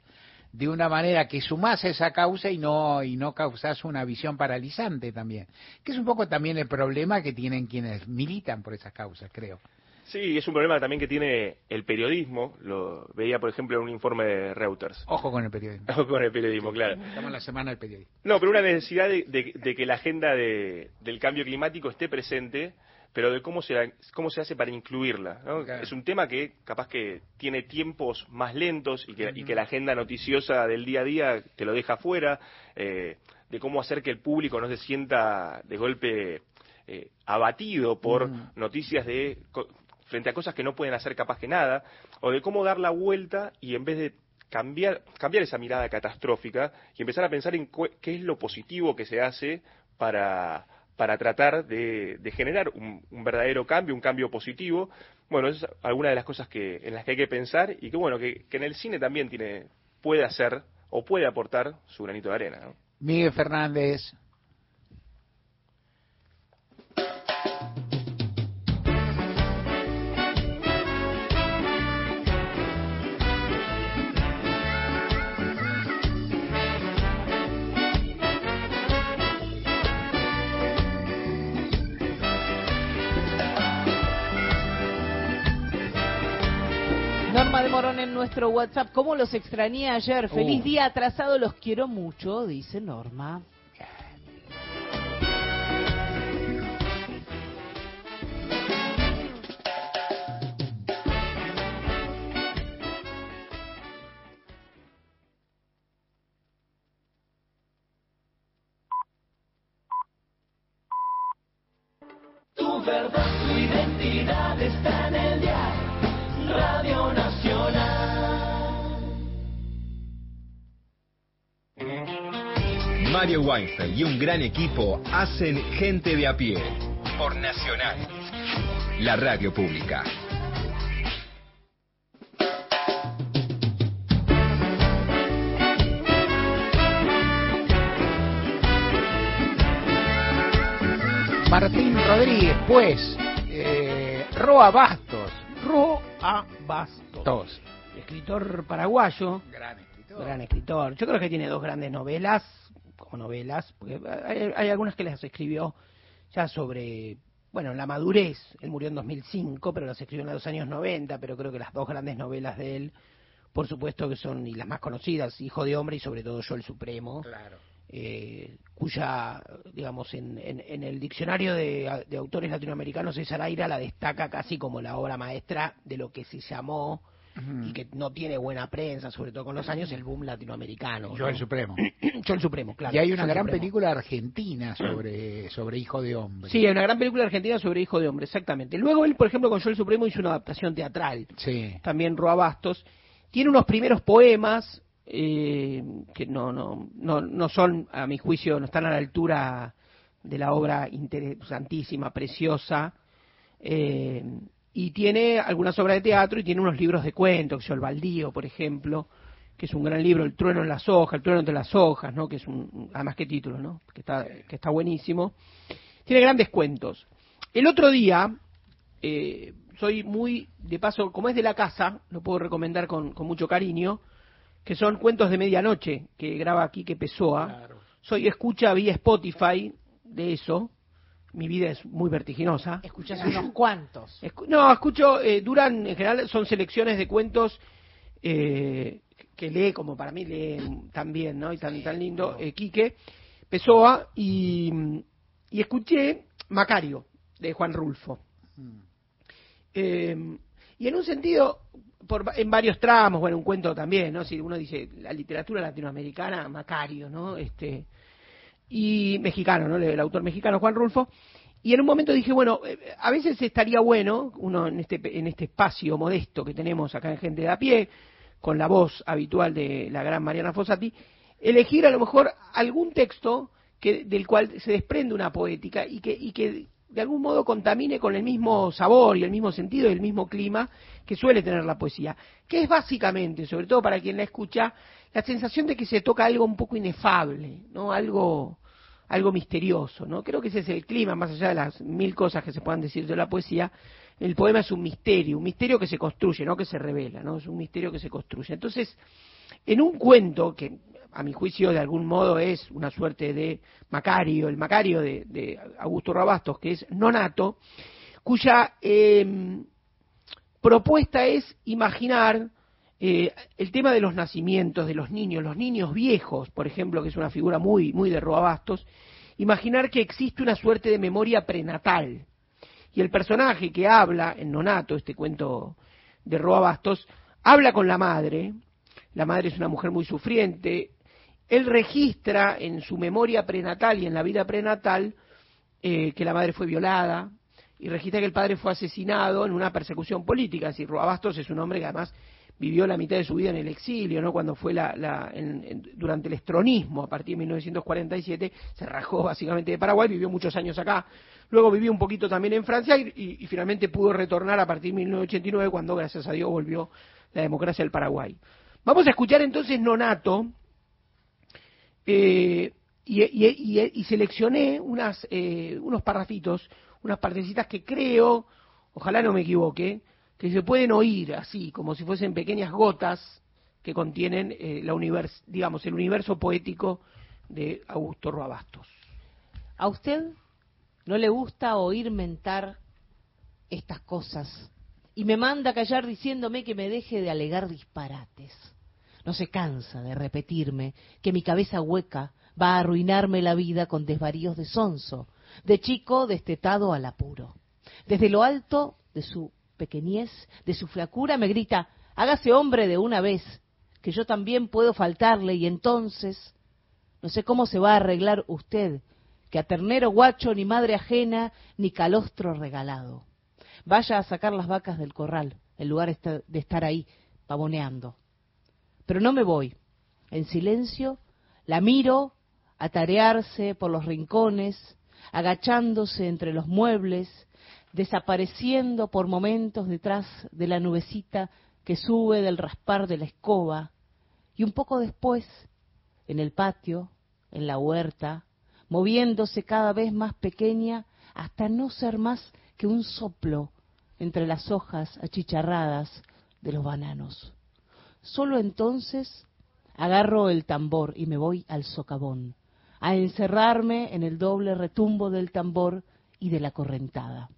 de una manera que sumás esa causa y no y no causás una visión paralizante también. Que es un poco también el problema que tienen quienes militan por esas causas, creo. Sí, es un problema también que tiene el periodismo. Lo veía, por ejemplo, en un informe de Reuters. Ojo con el periodismo. Ojo con el periodismo, claro. Estamos en la semana del periodismo. No, pero una necesidad de, de- de que la agenda de- del cambio climático esté presente, pero de cómo se, la- cómo se hace para incluirla. ¿no? Claro. Es un tema que capaz que tiene tiempos más lentos y que, y que la agenda noticiosa del día a día te lo deja fuera, eh, de cómo hacer que el público no se sienta de golpe eh, abatido por noticias de frente a cosas que no pueden hacer capaz que nada, o de cómo dar la vuelta y en vez de cambiar, cambiar esa mirada catastrófica y empezar a pensar en qué es lo positivo que se hace para, para tratar de, generar un, un verdadero cambio, un cambio positivo. Bueno, es alguna de las cosas que, en las que hay que pensar y que bueno, que, que en el cine también tiene, puede hacer o puede aportar su granito de arena. Miguel Fernández. En nuestro WhatsApp. ¿Cómo los extrañé ayer? Feliz Uh. día atrasado, los quiero mucho, dice Norma. Mario Weinfeld y un gran equipo hacen Gente de a pie por Nacional, la radio pública. Martín Rodríguez, pues, eh, Roa Bastos. Roa Bastos. Tos. Escritor paraguayo. Gran escritor. Gran escritor. Yo creo que tiene dos grandes novelas, como novelas, porque hay, hay algunas que las escribió ya sobre, bueno, la madurez. Él murió en 2005, pero las escribió en los años 90, pero creo que las dos grandes novelas de él, por supuesto que son, y las más conocidas, Hijo de Hombre y sobre todo Yo el Supremo. Claro. eh, cuya, digamos, en, en- en el diccionario de, de autores latinoamericanos, César Aira la destaca casi como la obra maestra de lo que se llamó y que no tiene buena prensa, sobre todo con los años, el boom latinoamericano. Yo ¿no? el Supremo. <clears throat> Yo el Supremo, claro. y hay una gran Supremo. película argentina sobre, sobre Hijo de Hombre. Sí, hay una gran película argentina sobre Hijo de Hombre, exactamente. Luego él, por ejemplo, con Yo el Supremo hizo una adaptación teatral. Sí. También Roa Bastos. Tiene unos primeros poemas eh, que no, no, no, no son, a mi juicio, no están a la altura de la obra interesantísima, preciosa. Eh, y tiene algunas obras de teatro y tiene unos libros de cuentos, que El Baldío, por ejemplo, que es un gran libro, El trueno en las hojas, El trueno entre las hojas, ¿no? que es un, además que título, ¿no? que, está, que está buenísimo. Tiene grandes cuentos. El otro día, eh, soy muy, de paso, como es de la casa, lo puedo recomendar con, con mucho cariño, que son cuentos de medianoche, que graba aquí que Pessoa. Soy escucha vía Spotify de eso. Mi vida es muy vertiginosa. Escuchás unos cuantos. <laughs> Escu- no, escucho, eh, duran, en general son selecciones de cuentos eh, que lee, como para mí lee también, ¿no? Y tan, tan lindo, eh, Quique Pessoa, y, y escuché Macario, de Juan Rulfo. Eh, y en un sentido, por, en varios tramos, bueno, un cuento también, ¿no? Si uno dice la literatura latinoamericana, Macario, ¿no? Este, y mexicano, ¿no? El autor mexicano Juan Rulfo. Y en un momento dije, bueno, eh, a veces estaría bueno, uno en este, en este espacio modesto que tenemos acá en Gente de a pie, con la voz habitual de la gran Mariana Fossati, elegir a lo mejor algún texto que, del cual se desprende una poética y que, y que de algún modo contamine con el mismo sabor y el mismo sentido y el mismo clima que suele tener la poesía, que es básicamente, sobre todo para quien la escucha, la sensación de que se toca algo un poco inefable, ¿no? Algo, algo misterioso, ¿no? Creo que ese es el clima, más allá de las mil cosas que se puedan decir de la poesía, el poema es un misterio, un misterio que se construye, no que se revela, ¿no? Es un misterio que se construye. Entonces, en un cuento que a mi juicio de algún modo es una suerte de Macario, el Macario de, de Augusto Rabastos, que es Nonato, cuya eh, propuesta es imaginar eh, el tema de los nacimientos de los niños, los niños viejos, por ejemplo, que es una figura muy, muy de Roabastos, imaginar que existe una suerte de memoria prenatal. Y el personaje que habla en Nonato, este cuento de Roabastos, habla con la madre, la madre es una mujer muy sufriente, él registra en su memoria prenatal y en la vida prenatal eh, que la madre fue violada y registra que el padre fue asesinado en una persecución política. Es decir, Roabastos es un hombre que además vivió la mitad de su vida en el exilio, ¿no? Cuando fue la, la- en- en- durante el estronismo, a partir de 1947, se rajó <laughs> básicamente de Paraguay, vivió muchos años acá. Luego vivió un poquito también en Francia y, finalmente pudo retornar a partir de 1989, cuando, gracias a Dios, volvió la democracia del Paraguay. Vamos a escuchar entonces Nonato, eh, y- y seleccioné unas, eh, unos parrafitos, unas partecitas que creo, ojalá no me equivoque, que se pueden oír así, como si fuesen pequeñas gotas que contienen eh, la digamos, el universo poético de Augusto Roabastos. ¿A usted no le gusta oír mentar estas cosas y me manda a callar diciéndome que me deje de alegar disparates. No se cansa de repetirme que mi cabeza hueca va a arruinarme la vida con desvaríos de sonso, de chico destetado al apuro. Desde lo alto de su pequeñez, de su flacura, me grita, hágase hombre de una vez, que yo también puedo faltarle y entonces, no sé cómo se va a arreglar usted, que a ternero guacho ni madre ajena ni calostro regalado. Vaya a sacar las vacas del corral, en lugar de estar ahí pavoneando. Pero no me voy. En silencio la miro atarearse por los rincones, agachándose entre los muebles, desapareciendo por momentos detrás de la nubecita que sube del raspar de la escoba, y un poco después, en el patio, en la huerta, moviéndose cada vez más pequeña hasta no ser más que un soplo entre las hojas achicharradas de los bananos. Solo entonces agarro el tambor y me voy al socavón, a encerrarme en el doble retumbo del tambor y de la correntada.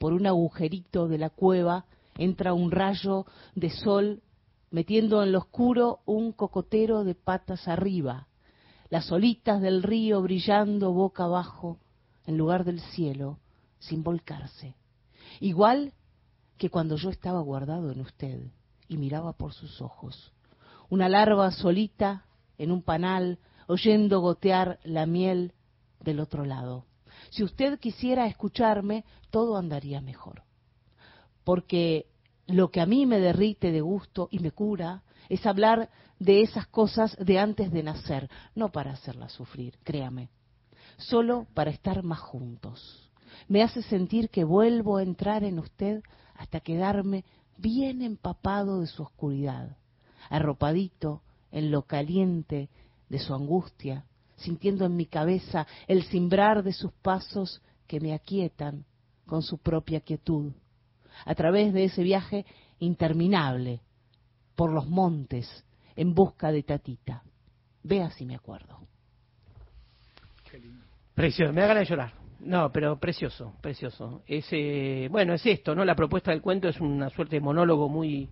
Por un agujerito de la cueva entra un rayo de sol metiendo en lo oscuro un cocotero de patas arriba, las olitas del río brillando boca abajo en lugar del cielo, sin volcarse. Igual que cuando yo estaba guardado en usted y miraba por sus ojos. Una larva solita en un panal, oyendo gotear la miel del otro lado. Si usted quisiera escucharme, todo andaría mejor. Porque lo que a mí me derrite de gusto y me cura es hablar de esas cosas de antes de nacer, no para hacerlas sufrir, créame, solo para estar más juntos. Me hace sentir que vuelvo a entrar en usted hasta quedarme bien empapado de su oscuridad, arropadito en lo caliente de su angustia, sintiendo en mi cabeza el cimbrar de sus pasos que me aquietan con su propia quietud, a través de ese viaje interminable por los montes en busca de Tatita. Vea si me acuerdo. Precioso, me da ganas de llorar. No, pero precioso, precioso. Ese, bueno, es esto, ¿no? La propuesta del cuento es una suerte de monólogo muy,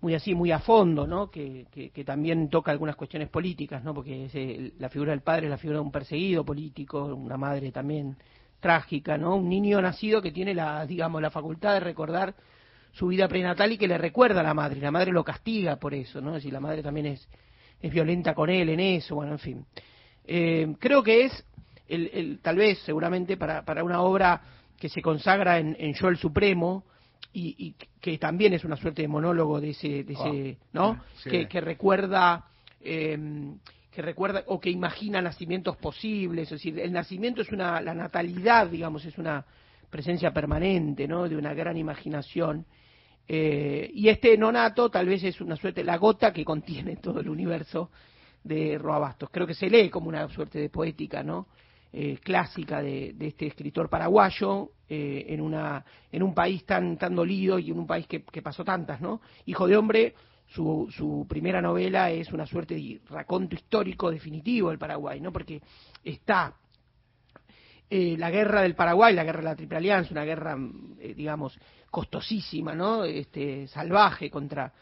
muy así, muy a fondo, ¿no? Que, que, también toca algunas cuestiones políticas, ¿no? Porque es, la figura del padre es la figura de un perseguido político, una madre también trágica, ¿no? Un niño nacido que tiene la, digamos, la facultad de recordar su vida prenatal y que le recuerda a la madre. La madre lo castiga por eso, ¿no? Es la madre también es, es violenta con él en eso, bueno, en fin. Eh, creo que es el, tal vez, seguramente, para, para una obra que se consagra en, en Yo el Supremo, y, que también es una suerte de monólogo de ese, de ese ah, ¿no? Que, que, recuerda, eh, que recuerda o que imagina nacimientos posibles, es decir, el nacimiento es una, la natalidad, digamos, es una presencia permanente, ¿no? De una gran imaginación. Eh, y este nonato tal vez es una suerte, la gota que contiene <laughs> todo el universo de Roabastos. Creo que se lee como una suerte de poética, ¿no? Eh, clásica de, este escritor paraguayo eh, en, una, en un país tan, tan dolido y en un país que, pasó tantas, ¿no? Hijo de hombre, su, su, primera novela es una suerte de raconto histórico definitivo del Paraguay, ¿no? Porque está eh, la guerra del Paraguay, la guerra de la Triple Alianza, una guerra, digamos, costosísima, ¿no? Este, salvaje contra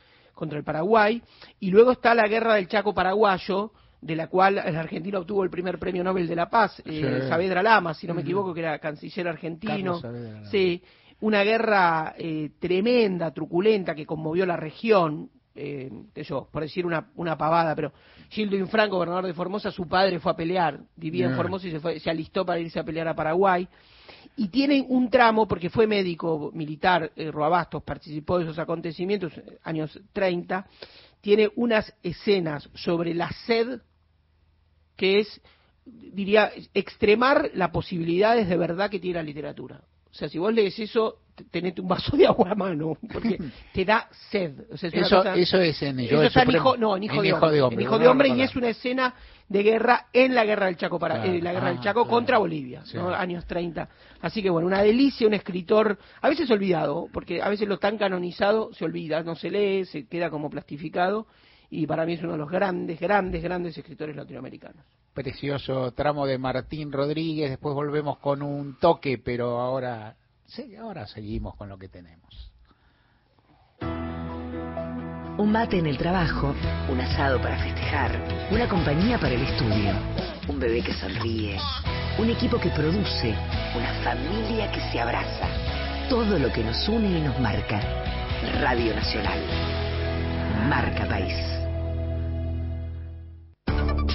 el Paraguay, y luego está la guerra del Chaco paraguayo, de la cual la Argentina obtuvo el primer premio Nobel de la Paz, eh, Saavedra Lama, si no me equivoco, que era canciller argentino. Sí, una guerra eh, tremenda, truculenta, que conmovió la región. Eh, yo, por decir una, una pavada, pero Gildo Infranco, gobernador de Formosa, su padre fue a pelear, vivía en Formosa y se, fue, se alistó para irse a pelear a Paraguay. Y tiene un tramo, porque fue médico militar, eh, Roabastos participó de esos acontecimientos, años 30, tiene unas escenas sobre la sed que es, diría, extremar las posibilidades de verdad que tiene la literatura. O sea, si vos lees eso, tenete un vaso de agua a mano, porque <laughs> te da sed. eso, eso es en Eso está en hijo, no, en hijo, de, hombre, En hijo de hombre y es una escena de guerra en la guerra del Chaco para eh, la guerra del ah, Chaco contra Bolivia, años 30. Así que bueno, una delicia, un escritor a veces olvidado, porque a veces lo tan canonizado se olvida, no se lee, se queda como plastificado y para mí es uno de los grandes, grandes, grandes escritores latinoamericanos. Precioso tramo de Martín Rodríguez, después volvemos con un toque, pero ahora Sí, ahora seguimos con lo que tenemos. Un mate en el trabajo, un asado para festejar, una compañía para el estudio, un bebé que sonríe, un equipo que produce, una familia que se abraza. Todo lo que nos une y nos marca. Radio Nacional. Marca País.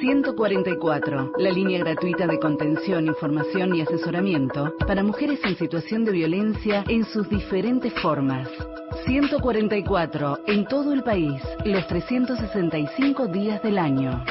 144, la línea gratuita de contención, información y asesoramiento para mujeres en situación de violencia en sus diferentes formas. 144, en todo el país, los 365 días del año.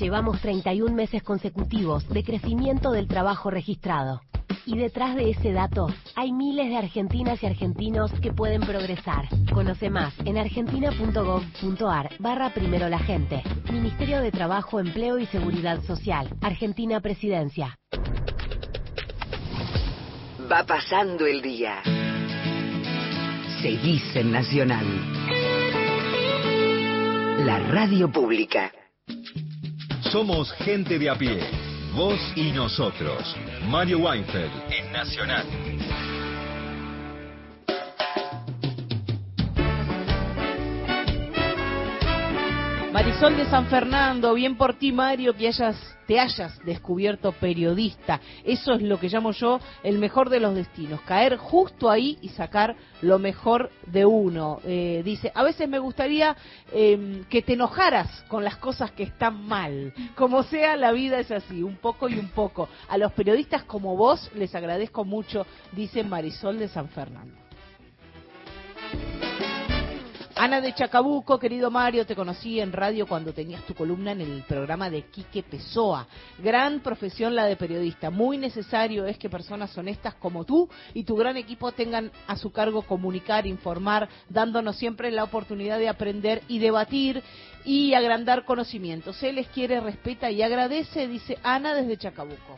Llevamos 31 meses consecutivos de crecimiento del trabajo registrado. Y detrás de ese dato hay miles de argentinas y argentinos que pueden progresar. Conoce más en argentina.gov.ar barra primero la gente. Ministerio de Trabajo, Empleo y Seguridad Social. Argentina Presidencia. Va pasando el día. Seguís en Nacional. La radio pública. Somos gente de a pie. Vos y nosotros. Mario Weinfeld en Nacional. Marisol de San Fernando, bien por ti Mario que hayas, te hayas descubierto periodista. Eso es lo que llamo yo el mejor de los destinos, caer justo ahí y sacar lo mejor de uno. Eh, dice, a veces me gustaría eh, que te enojaras con las cosas que están mal. Como sea, la vida es así, un poco y un poco. A los periodistas como vos les agradezco mucho, dice Marisol de San Fernando. Ana de Chacabuco, querido Mario, te conocí en radio cuando tenías tu columna en el programa de Quique Pessoa. Gran profesión la de periodista. Muy necesario es que personas honestas como tú y tu gran equipo tengan a su cargo comunicar, informar, dándonos siempre la oportunidad de aprender y debatir y agrandar conocimientos. Se les quiere, respeta y agradece, dice Ana desde Chacabuco.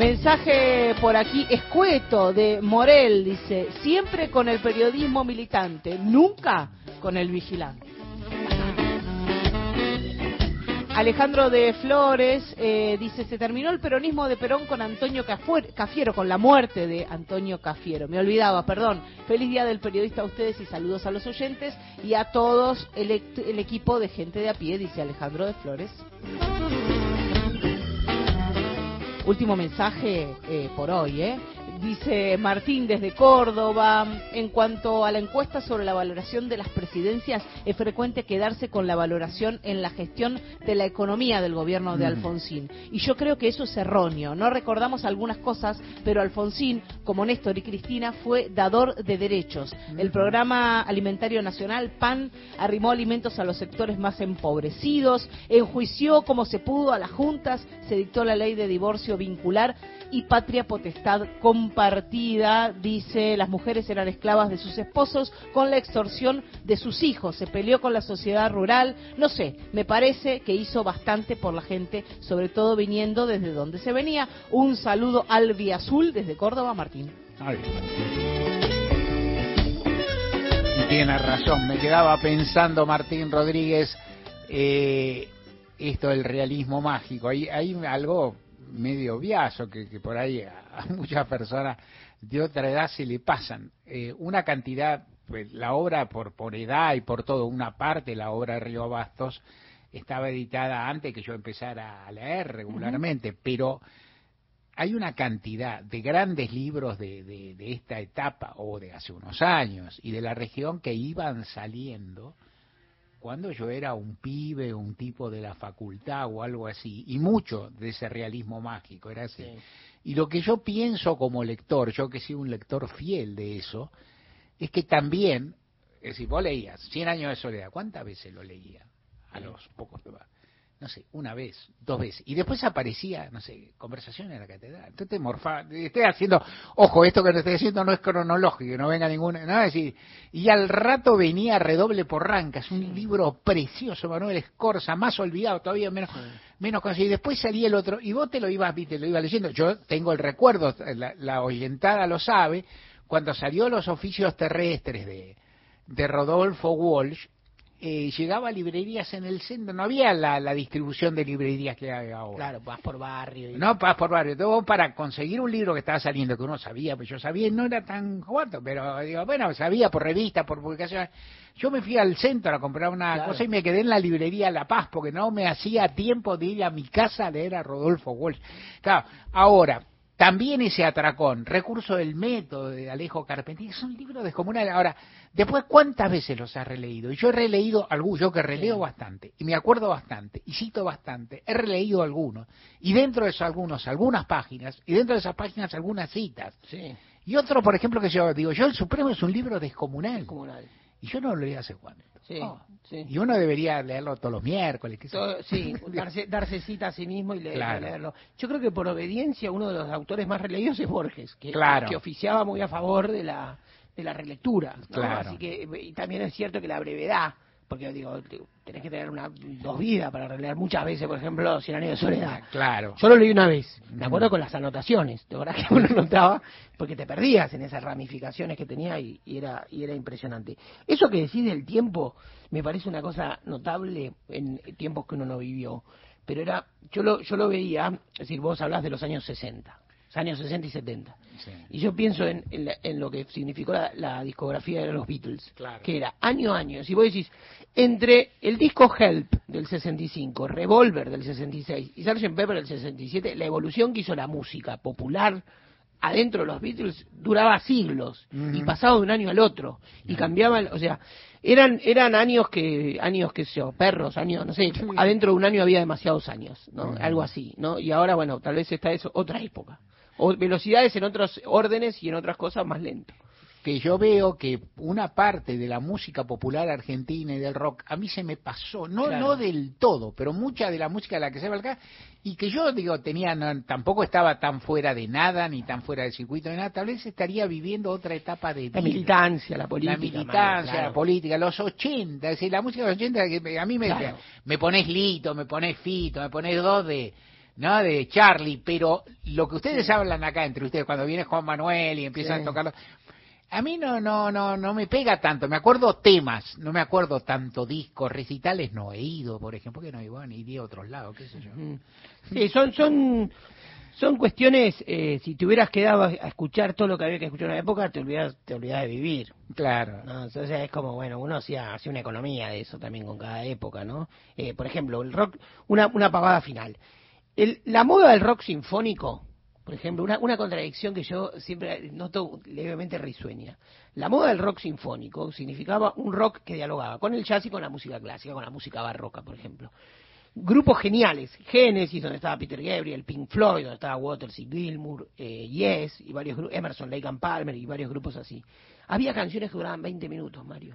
Mensaje por aquí escueto de Morel, dice, siempre con el periodismo militante, nunca con el vigilante. Alejandro de Flores eh, dice, se terminó el peronismo de Perón con Antonio Cafiero, con la muerte de Antonio Cafiero. Me olvidaba, perdón. Feliz día del periodista a ustedes y saludos a los oyentes y a todos el, el equipo de gente de a pie, dice Alejandro de Flores. Último mensaje eh, por hoy, ¿eh? Dice Martín desde Córdoba, en cuanto a la encuesta sobre la valoración de las presidencias, es frecuente quedarse con la valoración en la gestión de la economía del gobierno de. Alfonsín. Y yo creo que eso es erróneo. No recordamos algunas cosas, pero Alfonsín, como Néstor y Cristina, fue dador de derechos. El programa alimentario nacional, PAN, arrimó alimentos a los sectores más empobrecidos, enjuició como se pudo a las juntas, se dictó la ley de divorcio vincular y patria potestad compartida. Dice, las mujeres eran esclavas de sus esposos con la extorsión de sus hijos. Se peleó con la sociedad rural. No sé, me parece que hizo bastante por la gente, sobre todo viniendo desde donde se venía. Un saludo al Azul desde Córdoba, Martín. Ay. Y tiene razón, me quedaba pensando Martín Rodríguez, eh, esto del realismo mágico, hay algo medio obviazo que, que por ahí a, a muchas personas de otra edad se le pasan. Eh, una cantidad, pues, la obra por, por edad y por todo, una parte, la obra de Río Bastos, estaba editada antes que yo empezara a leer regularmente, pero hay una cantidad de grandes libros de, de, de, esta etapa o de hace unos años y de la región que iban saliendo cuando yo era un pibe, un tipo de la facultad o algo así, y mucho de ese realismo mágico, era así. Y lo que yo pienso como lector, yo que soy un lector fiel de eso, es que también, es decir, vos leías Cien años de soledad, ¿cuántas veces lo leía? A los pocos no sé, una vez, dos veces. Y después aparecía, no sé, conversación en la catedral. Entonces te morfaba, estoy haciendo, ojo, esto que te estoy haciendo no es cronológico, no venga ninguna, es decir, y al rato venía Redoble por Rancas, un libro precioso, Manuel Escorza, más olvidado todavía, menos, menos conocido. Y después salía el otro, y vos te lo ibas, viste, lo ibas leyendo. Yo tengo el recuerdo, la, la oyentada lo sabe, cuando salió los oficios terrestres de, de Rodolfo Walsh, eh, llegaba a librerías en el centro, no había la, la distribución de librerías que hay ahora. Claro, vas por barrio. y- No, vas por barrio. Todo para conseguir un libro que estaba saliendo, que uno sabía, pues yo sabía, no era tan cuarto, pero digo, bueno, sabía por revista, por publicación. Yo me fui al centro a comprar una Claro. cosa y me quedé en la librería La Paz, porque no me hacía tiempo de ir a mi casa a leer a Rodolfo Walsh. Claro, ahora, también ese atracón, recurso del método de Alejo Carpentier, son libros descomunales. Ahora, después, ¿cuántas veces los has releído? Y yo he releído algunos, yo que releo bastante, y me acuerdo bastante, y cito bastante, he releído algunos, y dentro de esos algunos, algunas páginas, y dentro de esas páginas algunas citas. Sí. Y otro, por ejemplo, que yo digo, yo el Supremo es un libro descomunal. Descomunal. Y yo no lo leí hace cuánto. Sí, Oh. sí. Y uno debería leerlo todos los miércoles. qué. Todo- sí, <laughs> darse, darse cita a sí mismo y leer- Claro. leerlo. Yo creo que por obediencia uno de los autores más releídos es Borges, que, Claro. que oficiaba muy a favor de la, de la relectura. ¿no? Claro. Así que, y también es cierto que la brevedad, porque digo, te- tenés que tener una dos vidas para releer muchas veces, por ejemplo, Cien años de soledad. Claro. Yo lo leí una vez, me acuerdo con las anotaciones, de verdad que <laughs> uno notaba, porque te perdías en esas ramificaciones que tenía y, y era y era impresionante. Eso que decís del tiempo me parece una cosa notable en tiempos que uno no vivió, pero era yo lo yo lo veía, es decir, vos hablás de los años 60, los años 60 y 70. Y yo pienso en, en, la- en lo que significó la, la discografía de los Beatles, que era año a año. Si vos decís, entre el disco Help del 65, Revolver del 66 y Sgt. Pepper del 67, la evolución que hizo la música popular adentro de los Beatles duraba siglos y pasaba de un año al otro y cambiaban, o sea, eran eran años que años que yo, perros, años, no sé, adentro de un año había demasiados años, ¿no? Algo así, ¿no? Y ahora bueno, tal vez está eso otra época. O velocidades en otros órdenes y en otras cosas más lento. que yo veo que una parte de la música popular argentina y del rock a mí se me pasó, no Claro. no del todo, pero mucha de la música de la que se va acá y que yo digo tenía no, tampoco estaba tan fuera de nada ni tan fuera del circuito de nada, tal vez estaría viviendo otra etapa de La vida. militancia, la política. la militancia, claro. la política, los 80, es decir, la música de los 80 que a mí me Claro. me pones Lito, me pones Fito, me pones dos de no de Charlie, pero lo que ustedes hablan acá entre ustedes cuando viene Juan Manuel y empiezan Sí. a tocarlo a mí no, no, no, no me pega tanto. Me acuerdo temas, no me acuerdo tanto discos, recitales no he ido, por ejemplo, que no iba ni a otros lados, qué sé yo. Sí, son, son, son cuestiones, eh, si te hubieras quedado a escuchar todo lo que había que escuchar en una época, te olvidas, te olvidas de vivir. Claro. ¿no? Entonces es como, bueno, uno hacía, hacía una economía de eso también con cada época, ¿no? Eh, por ejemplo, el rock, una, una pavada final. El, la moda del rock sinfónico, por ejemplo, una, una contradicción que yo siempre noto levemente risueña. La moda del rock sinfónico significaba un rock que dialogaba con el jazz y con la música clásica, con la música barroca, por ejemplo. Grupos geniales, Genesis, donde estaba Peter Gabriel, Pink Floyd, donde estaba Waters y Gilmour, eh, Yes, y varios Emerson, Lake and Palmer y varios grupos así. Había canciones que duraban 20 minutos, Mario.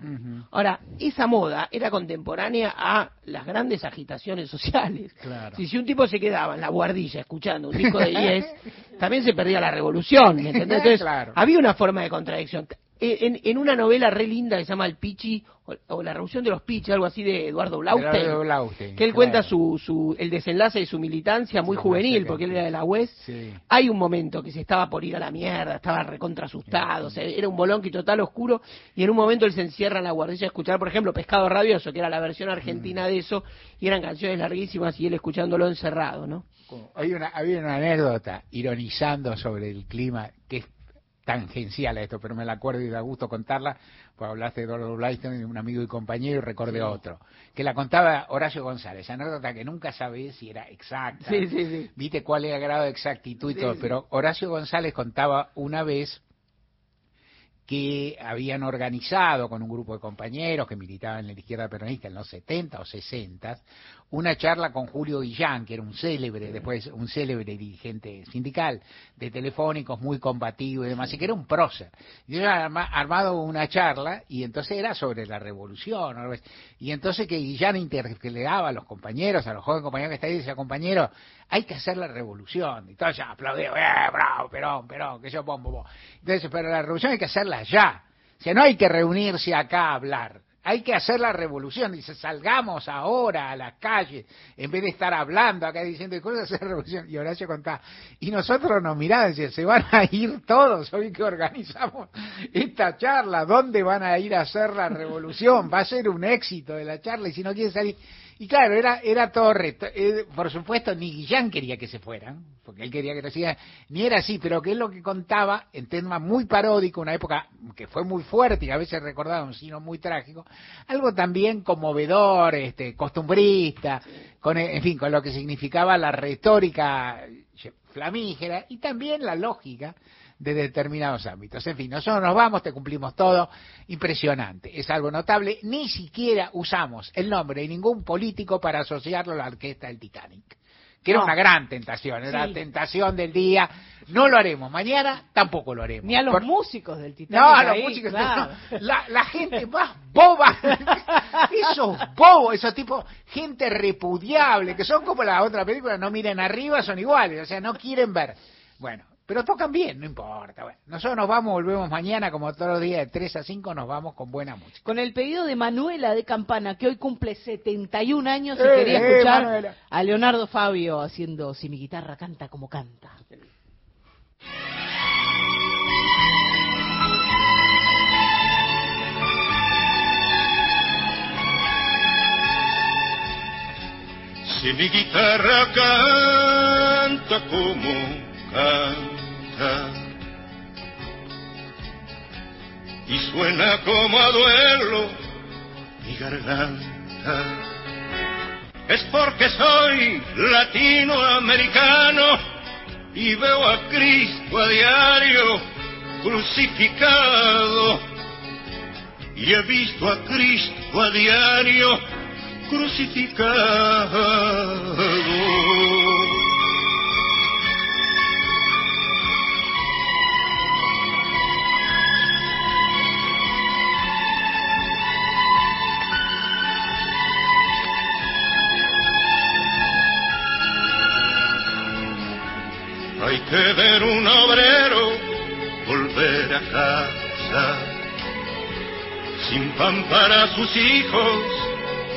Ahora, esa moda era contemporánea a las grandes agitaciones <laughs> sociales. Claro. Si, si un tipo se quedaba en la guardilla escuchando un disco de Yes, <laughs> también se perdía la revolución, ¿me entendés? Entonces, Claro. había una forma de contradicción. En, en una novela re linda que se llama El Pichi, o, o La Revolución de los Pichi, algo así de Eduardo Blaustein, Eduardo Blaustein, que él claro. cuenta su, su, el desenlace de su militancia muy juvenil, porque él era de la UES. Sí. Hay un momento que se estaba por ir a la mierda, estaba recontra asustado, o sea, era un bolonqui total oscuro, y en un momento él se encierra en la guardilla a escuchar, por ejemplo, Pescado Rabioso, que era la versión argentina de eso, y eran canciones larguísimas, y él escuchándolo encerrado, ¿no? Hay una, había una anécdota ironizando sobre el clima que es tangencial a esto, pero me la acuerdo y da gusto contarla, pues hablaste de Eduardo Blaiston, un amigo y compañero, y recordé otro, que la contaba Horacio González, anécdota que nunca sabés si era exacta, Sí, sí, sí. viste cuál era el grado de exactitud y Sí, todo, sí. pero Horacio González contaba una vez que habían organizado con un grupo de compañeros que militaban en la izquierda peronista en los 70 o 60 una charla con Julio Guillán, que era un célebre, después un célebre dirigente sindical de telefónicos, muy combativo y demás, y que era un prócer. Yo había arma- armado una charla y entonces era sobre la revolución. Y entonces que Guillán interpelaba a los compañeros, a los jóvenes compañeros que está ahí, decía, compañero, hay que hacer la revolución. Y todos ya aplaudían, eh, bravo, Perón, Perón, que yo bom, bom, bom. Entonces, pero la revolución hay que hacerla ya. O sea, no hay que reunirse acá a hablar. Hay que hacer la revolución. Dice, salgamos ahora a la calle, en vez de estar hablando acá diciendo cosas, hacer la revolución. Y Horacio contaba. Y nosotros nos miramos decía, se van a ir todos hoy que organizamos esta charla. ¿Dónde van a ir a hacer la revolución? Va a ser un éxito de la charla y si no quieren salir. Y claro, era, era todo reto. Eh, por supuesto, ni Guillán quería que se fueran, porque él quería que lo sigan, ni era así, pero que es lo que contaba en tema muy paródico, una época que fue muy fuerte y a veces recordaba un sino muy trágico, algo también conmovedor, este, costumbrista, con, en fin, con lo que significaba la retórica flamígera y también la lógica de determinados ámbitos. En fin, nosotros nos vamos, te cumplimos todo, impresionante, es algo notable, ni siquiera usamos el nombre de ningún político para asociarlo a la orquesta del Titanic, que era una gran tentación, era Sí. la tentación del día, no lo haremos, mañana tampoco lo haremos. Ni a los Por- músicos del Titanic. no, a los ahí, músicos, claro. no. la, la gente más boba, <laughs> esos bobos, esos tipos, gente repudiable, que son como la otra película, no miren arriba, son iguales, o sea, no quieren ver. Bueno, pero tocan bien, no importa. Bueno, nosotros nos vamos, volvemos mañana, como todos los días, de 3 a 5, nos vamos con buena música. Con el pedido de Manuela de Campana, que hoy cumple 71 años y Eh, quería eh, escuchar a Leonardo Fabio haciendo Si mi guitarra canta como canta. Si mi guitarra canta como canta y suena como a duelo mi garganta, es porque soy latinoamericano y veo a Cristo a diario crucificado. Y he visto a Cristo a diario crucificado. Hay que ver un obrero volver a casa sin pan para sus hijos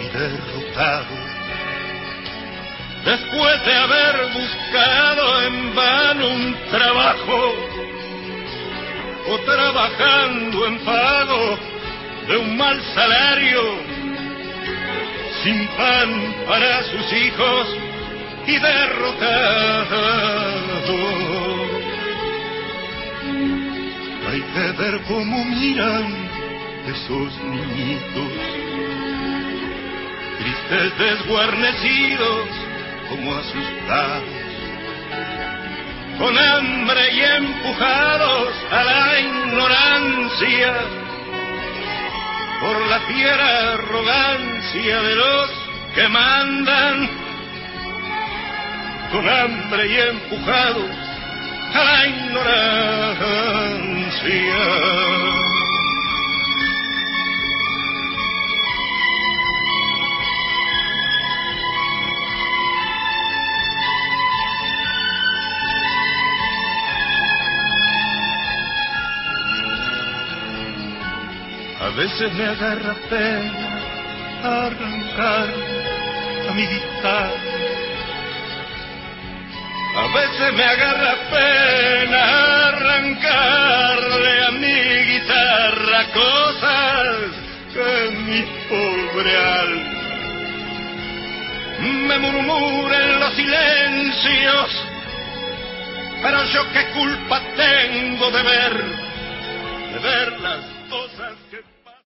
y derrotado. Después de haber buscado en vano un trabajo o trabajando en pago de un mal salario, sin pan para sus hijos y derrotado. Hay que ver cómo miran esos niñitos, tristes desguarnecidos como asustados, con hambre y empujados a la ignorancia por la fiera arrogancia de los que mandan, con hambre y empujados a la ignorancia. A veces me agarra pena arrancar a mi guitarra. A veces me agarra pena arrancarle a mi guitarra cosas que mi pobre alma me murmura en los silencios. Pero yo qué culpa tengo de ver, de verlas